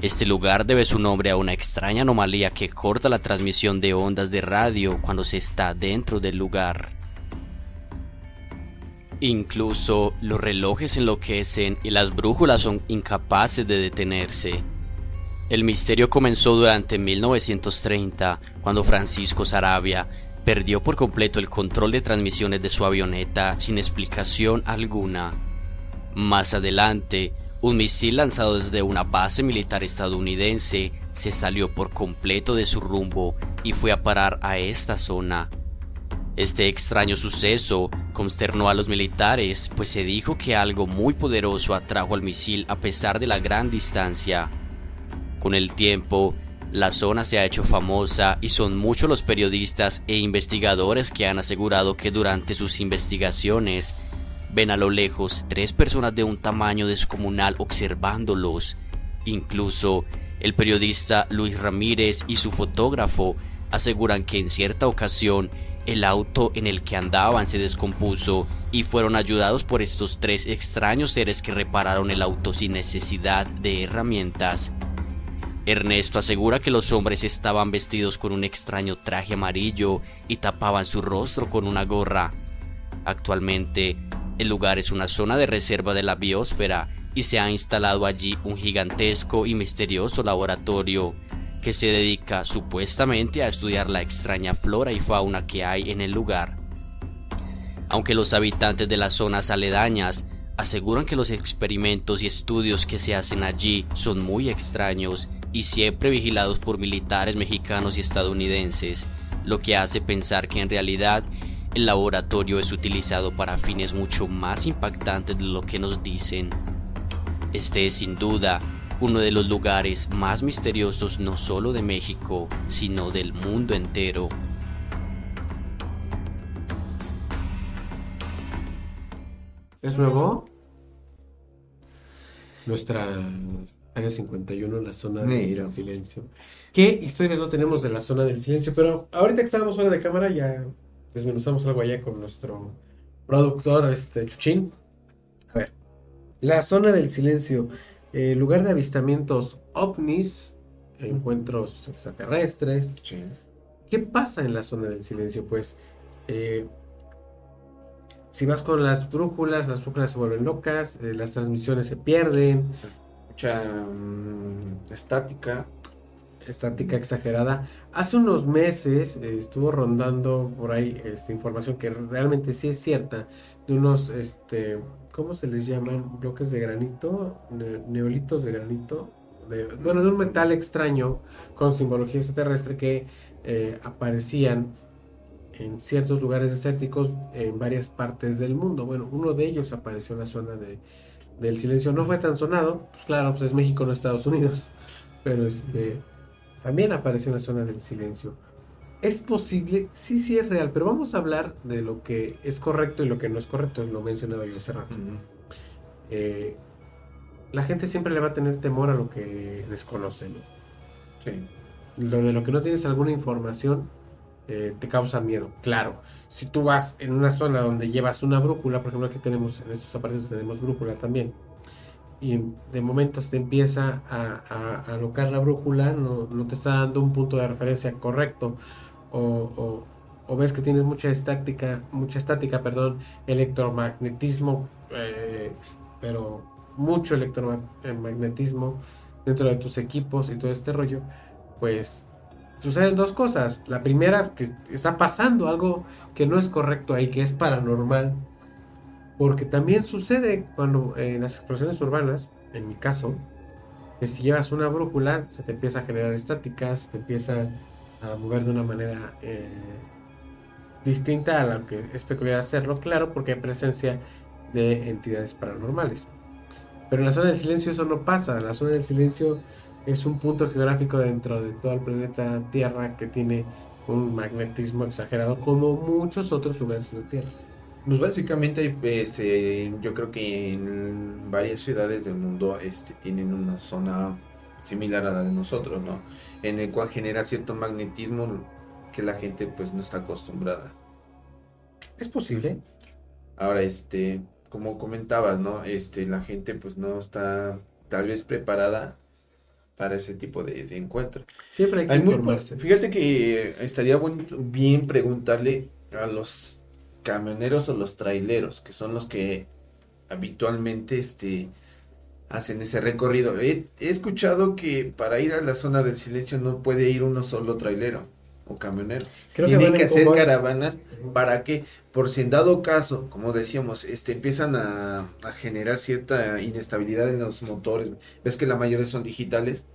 Este lugar debe su nombre a una extraña anomalía que corta la transmisión de ondas de radio cuando se está dentro del lugar. Incluso los relojes enloquecen y las brújulas son incapaces de detenerse. El misterio comenzó durante 1930, cuando Francisco Sarabia perdió por completo el control de transmisiones de su avioneta sin explicación alguna. Más adelante, un misil lanzado desde una base militar estadounidense se salió por completo de su rumbo y fue a parar a esta zona. Este extraño suceso consternó a los militares, pues se dijo que algo muy poderoso atrajo al misil a pesar de la gran distancia. Con el tiempo, la zona se ha hecho famosa y son muchos los periodistas e investigadores que han asegurado que durante sus investigaciones ven a lo lejos tres personas de un tamaño descomunal observándolos. Incluso el periodista Luis Ramírez y su fotógrafo aseguran que en cierta ocasión el auto en el que andaban se descompuso y fueron ayudados por estos tres extraños seres que repararon el auto sin necesidad de herramientas. Ernesto asegura que los hombres estaban vestidos con un extraño traje amarillo y tapaban su rostro con una gorra. Actualmente, el lugar es una zona de reserva de la biosfera y se ha instalado allí un gigantesco y misterioso laboratorio que se dedica supuestamente a estudiar la extraña flora y fauna que hay en el lugar. Aunque los habitantes de las zonas aledañas aseguran que los experimentos y estudios que se hacen allí son muy extraños y siempre vigilados por militares mexicanos y estadounidenses, lo que hace pensar que en realidad el laboratorio es utilizado para fines mucho más impactantes de lo que nos dicen. Este es sin duda uno de los lugares más misteriosos no solo de México, sino del mundo entero. ¿Es nuevo? Nuestra área 51, la zona Mira. del silencio. ¿Qué historias no tenemos de la zona del silencio? Pero ahorita que estábamos fuera de cámara ya desmenuzamos algo allá con nuestro productor, este Chuchín. A ver, la zona del silencio, eh, lugar de avistamientos ovnis, encuentros extraterrestres. ¿Qué pasa en la zona del silencio? Pues eh, si vas con las brújulas, las brújulas se vuelven locas, eh, las transmisiones se pierden, Mucha mm, estática. estática exagerada. Hace unos meses eh, estuvo rondando por ahí esta información que realmente sí es cierta, de unos, este, ¿cómo se les llaman? Bloques de granito, Ne- neolitos de granito, bueno, de un metal extraño con simbología extraterrestre que eh, aparecían en ciertos lugares desérticos en varias partes del mundo. Bueno, uno de ellos apareció en la zona de, del silencio. No fue tan sonado, pues claro, pues es México, no Estados Unidos, pero este también apareció en la zona del silencio. Es posible, sí, sí es real, pero vamos a hablar de lo que es correcto y lo que no es correcto, lo mencionaba yo hace rato. Eh, la gente siempre le va a tener temor a lo que desconoce, ¿no? Sí. Lo de lo que no tienes alguna información eh, te causa miedo. Claro, si tú vas en una zona donde llevas una brújula, por ejemplo, aquí tenemos, en estos aparatos tenemos brújula también, y de momento te empieza a, a, a alocar la brújula, no, no te está dando un punto de referencia correcto, o, o- o ves que tienes mucha estática, mucha estática, perdón, electromagnetismo, eh, pero mucho electromagnetismo dentro de tus equipos y todo este rollo, pues suceden dos cosas. La primera, que está pasando algo que no es correcto ahí, que es paranormal. Porque también sucede cuando en las explosiones urbanas, en mi caso, que si llevas una brújula, se te empieza a generar estáticas, te empieza a mover de una manera eh, distinta a la que es peculiar hacerlo, claro, porque hay presencia de entidades paranormales. Pero en la zona del silencio eso no pasa. La zona del silencio es un punto geográfico dentro de todo el planeta Tierra que tiene un magnetismo exagerado como muchos otros lugares de la Tierra. Pues básicamente este, yo creo que en varias ciudades del mundo este, tienen una zona similar a la de nosotros, ¿no? En el cual genera cierto magnetismo que la gente pues no está acostumbrada. Es posible. Ahora, este, como comentabas, ¿no? Este, la gente pues no está tal vez preparada para ese tipo de, de encuentro. Siempre hay que informarse. fíjate que estaría bien preguntarle a los camioneros o los traileros, que son los que habitualmente este, hacen ese recorrido. He, he, escuchado que para ir a la zona del silencio no puede ir uno solo trailero o camionero. Creo Tienen que, hacer caravanas para que, por si en dado caso, como decíamos, este, empiezan a, generar cierta inestabilidad en los motores. Ves que la mayoría son digitales,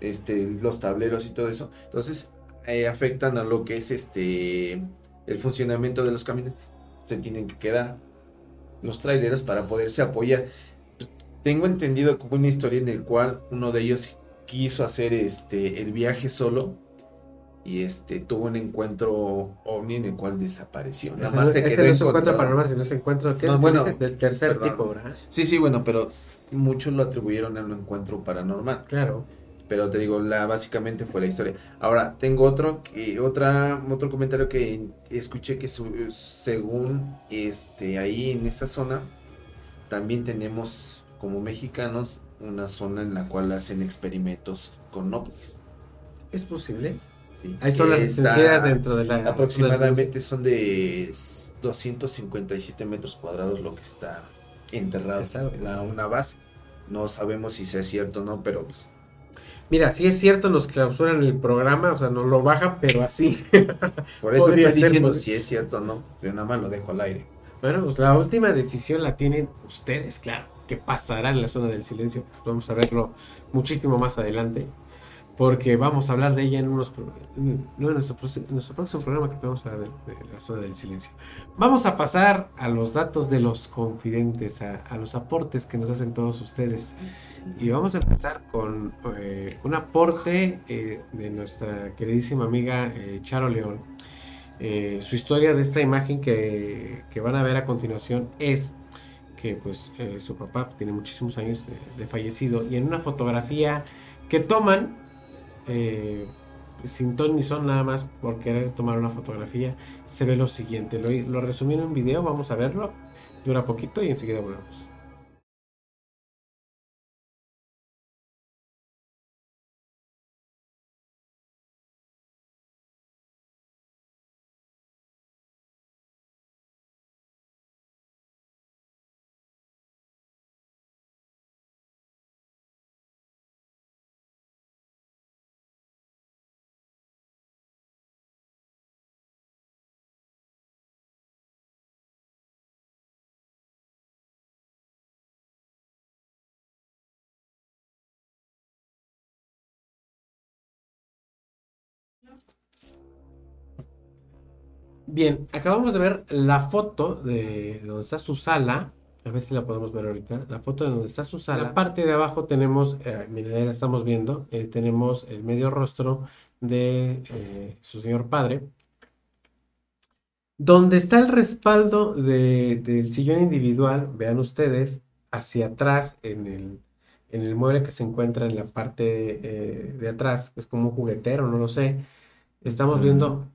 este, los tableros y todo eso. Entonces, eh, afectan a lo que es este el funcionamiento de los camiones. Se tienen que quedar los traileros para poderse apoyar. Tengo entendido como una historia en el cual uno de ellos quiso hacer este el viaje solo y este tuvo un encuentro ovni en el cual desapareció. Nada más te quedó no se encuentra paranormal, sino se encuentra no, bueno, del tercer tipo, ¿verdad? Sí, sí, bueno, pero muchos lo atribuyeron a un encuentro paranormal. Claro. Pero te digo, la básicamente fue la historia. Ahora, tengo otro que otra otro comentario que escuché que según este ahí en esa zona también tenemos como mexicanos una zona en la cual hacen experimentos con ovnis. ¿Es posible? Dentro de la... Aproximadamente son de 257 metros cuadrados lo que está enterrado en una base. No sabemos si sea cierto o no, pero... Pues, Mira, si es cierto, nos clausuran el programa, o sea, nos lo bajan, pero así. Por eso estoy diciendo si es cierto o no. Yo nada más lo dejo al aire. Bueno, pues la última decisión la tienen ustedes, claro. ¿Qué pasará en la zona del silencio? Vamos a verlo muchísimo más adelante porque vamos a hablar de ella en unos no, en nuestro, próximo programa que vamos a hablar de, la zona del silencio. Vamos a pasar a los datos de los confidentes, a, los aportes que nos hacen todos ustedes. Y vamos a empezar con eh, un aporte eh, de nuestra queridísima amiga eh, Charo León. su historia de esta imagen que, que, van a ver a continuación es que pues su papá tiene muchísimos años de fallecido y en una fotografía que toman eh, sin ton ni son nada más por querer tomar una fotografía, se ve lo siguiente. Lo, lo resumí en un video, vamos a verlo. Dura poquito y enseguida volvemos. Bien, acabamos de ver la foto de donde está su sala. A ver si la podemos ver ahorita. La foto de donde está su sala. la parte de abajo tenemos, eh, miren, la estamos viendo, eh, tenemos el medio rostro de eh, su señor padre. Donde está el respaldo del sillón individual, vean ustedes, hacia atrás en el, en el mueble que se encuentra en la parte de atrás, es como un juguetero, no lo sé. Estamos viendo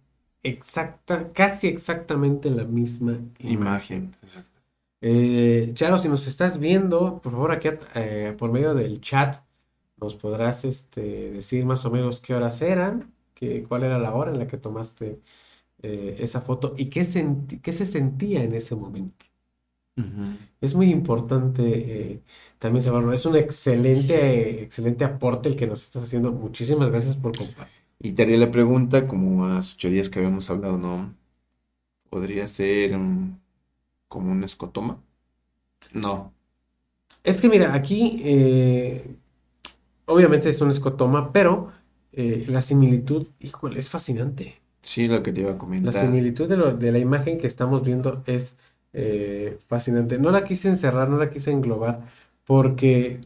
exacta, casi exactamente la misma imagen. Eh, Charo, si nos estás viendo, por favor, aquí eh, por medio del chat nos podrás este, decir más o menos qué horas eran, qué, cuál era la hora en la que tomaste eh, esa foto y qué, qué se sentía en ese momento. Es muy importante también saberlo. Es un excelente, excelente aporte el que nos estás haciendo. Muchísimas gracias por compartir. Y te haría la pregunta, como hace ocho días que habíamos hablado, ¿no? ¿Podría ser mm, como un escotoma? No. Es que mira, aquí eh, obviamente es un escotoma, pero eh, la similitud, híjole, es fascinante. Sí, lo que te iba a La comentar. similitud de, lo- de la imagen que estamos viendo es eh, fascinante. No la quise encerrar, no la quise englobar, porque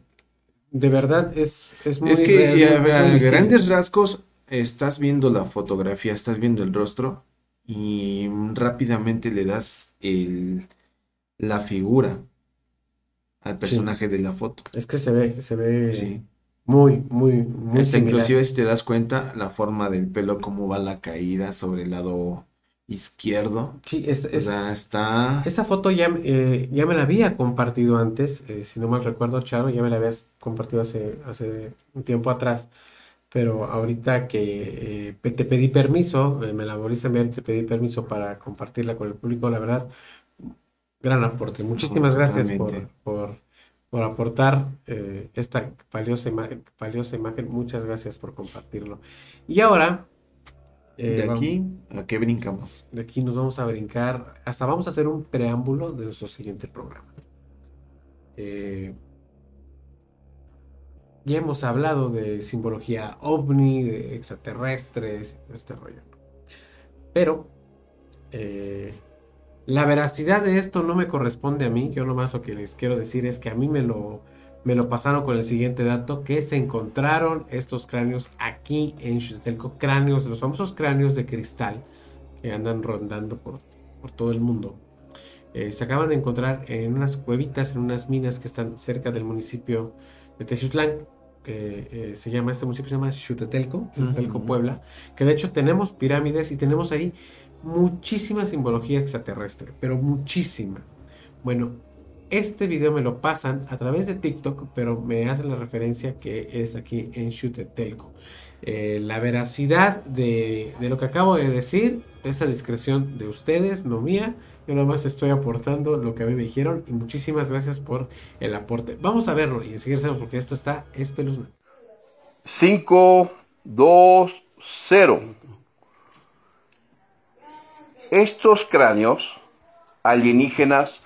de verdad es, es muy Es que real, a, grandes rasgos estás viendo la fotografía, estás viendo el rostro y rápidamente le das el, la figura al personaje de la foto. Es que se ve, se ve Sí. muy, muy, muy Hasta similar. inclusive si te das cuenta la forma del pelo, cómo va la caída sobre el lado izquierdo. Sí, es- O es- sea, está... esa foto ya, eh, ya me la había compartido antes, eh, si no mal recuerdo, Charo, ya me la habías compartido hace, hace un tiempo atrás, pero ahorita que eh, te pedí permiso, eh, me la volviste a enviar y te pedí permiso para compartirla con el público, la verdad, gran aporte. Muchísimas gracias por, por, por aportar eh, esta valiosa, ima- valiosa imagen, muchas gracias por compartirlo. Y ahora... De vamos- aquí a qué brincamos. de aquí nos vamos a brincar, hasta vamos a hacer un preámbulo de nuestro siguiente programa. Eh, ya hemos hablado de simbología ovni, de extraterrestres, este rollo. Pero eh, la veracidad de esto no me corresponde a mí. Yo nomás lo que les quiero decir es que a mí me lo, me lo pasaron con el siguiente dato, que se encontraron estos cráneos aquí en Xuchitelco, cráneos, los famosos cráneos de cristal que andan rondando por, por todo el mundo. Eh, se acaban de encontrar en unas cuevitas, en unas minas que están cerca del municipio de Teciutlán. que eh, se llama, este municipio se llama Xutetelco, Xutetelco. Puebla, que de hecho tenemos pirámides y tenemos ahí muchísima simbología extraterrestre, pero muchísima. Bueno, este video me lo pasan a través de TikTok, pero me hacen la referencia que es aquí en Xutetelco. Eh, la veracidad de, de lo que acabo de decir es a discreción de ustedes, no mía. Yo nada más estoy aportando lo que a mí me dijeron y muchísimas gracias por el aporte. Vamos a verlo y enseguida porque esto está espeluznante. 5, 2, 0. Estos cráneos alienígenas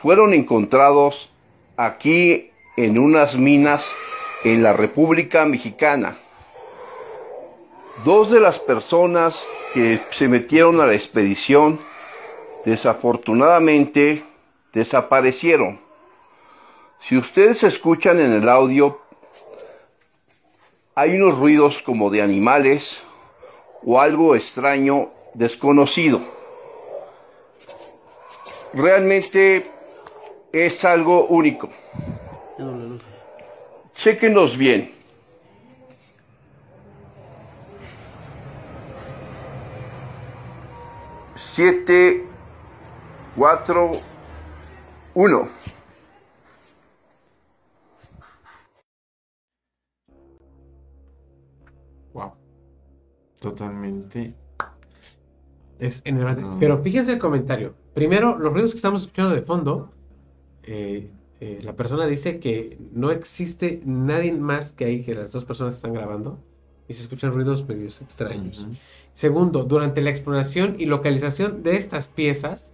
fueron encontrados aquí en unas minas en la República Mexicana. Dos de las personas que se metieron a la expedición desafortunadamente desaparecieron. Si ustedes escuchan en el audio hay unos ruidos como de animales o algo extraño desconocido. Realmente es algo único. Chequenos bien. Siete, cuatro, uno. Wow. Totalmente. Es enervante. No. Pero fíjense el comentario. Primero, los ruidos que estamos escuchando de fondo, eh, eh, la persona dice que no existe nadie más que ahí que las dos personas están grabando y se escuchan ruidos medios extraños. Segundo, durante la exploración y localización de estas piezas,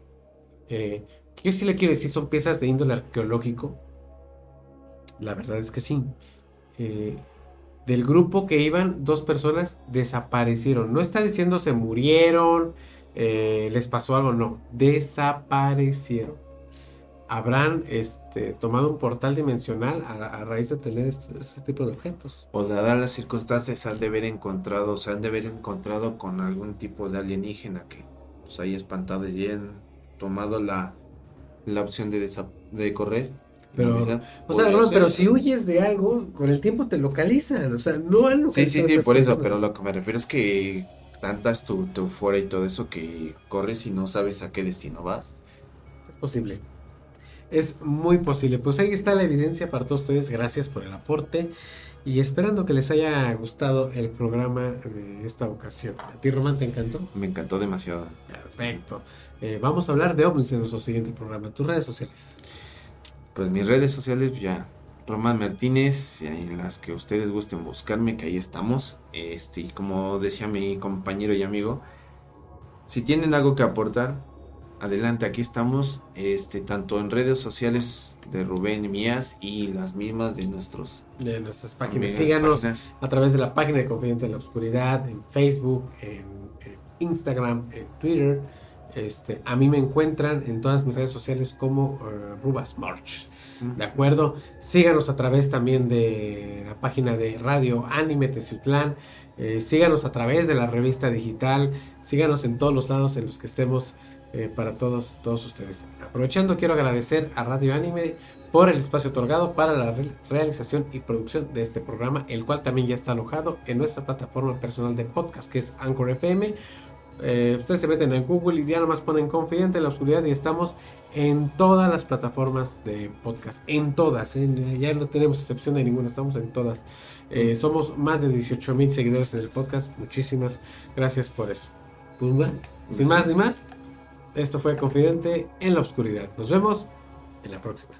eh, yo sí le quiero decir, son piezas de índole arqueológico. La verdad es que sí. Eh, del grupo que iban, dos personas desaparecieron. No está diciendo se murieron, eh, les pasó algo, no. Desaparecieron. Habrán este, tomado un portal dimensional a, raíz de tener este, este tipo de objetos. O dadas las circunstancias han de haber encontrado, se han de haber encontrado con algún tipo de alienígena que pues haya espantado y hayan tomado la, la opción de, de correr. Pero. O sea, no, pero si huyes de algo, con el tiempo te localizan. O sea, no han Sí, sí, sí, por eso, pero lo que me refiero es que tantas tu, tu euforia y todo eso que corres y no sabes a qué destino vas. Es posible. Es muy posible. Pues ahí está la evidencia para todos ustedes. Gracias por el aporte. Y esperando que les haya gustado el programa de esta ocasión. ¿A ti, Román, te encantó? Me encantó demasiado. Perfecto. Eh, vamos a hablar de ovnis en nuestro siguiente programa. Tus redes sociales. Pues mis redes sociales ya Román Martínez, en las que ustedes gusten buscarme, que ahí estamos. Este, y como decía mi compañero y amigo, si tienen algo que aportar, adelante, aquí estamos, este, tanto en redes sociales de Rubén y mías y las mismas de nuestros de nuestras páginas. Síganos páginas. a través de la página de Confidente en la Oscuridad, en Facebook, en, en Instagram, en Twitter. Este, a mí me encuentran en todas mis redes sociales como eh, Rubas March. ¿De acuerdo? Síganos a través también de la página de Radio Anime Teciutlán. Eh, síganos a través de la revista digital. Síganos en todos los lados en los que estemos eh, para todos, todos ustedes. Aprovechando, quiero agradecer a Radio Anime por el espacio otorgado para la re- realización y producción de este programa, el cual también ya está alojado en nuestra plataforma personal de podcast, que es Anchor FM. Eh, ustedes se meten en Google y ya nomás ponen Confidente en la Oscuridad y estamos en todas las plataformas de podcast, en todas, ¿eh? ya no tenemos excepción de ninguna, estamos en todas. Eh, somos más de 18 mil seguidores en el podcast, muchísimas gracias por eso. Pues bueno, sin más ni más, esto fue Confidente en la Oscuridad. Nos vemos en la próxima.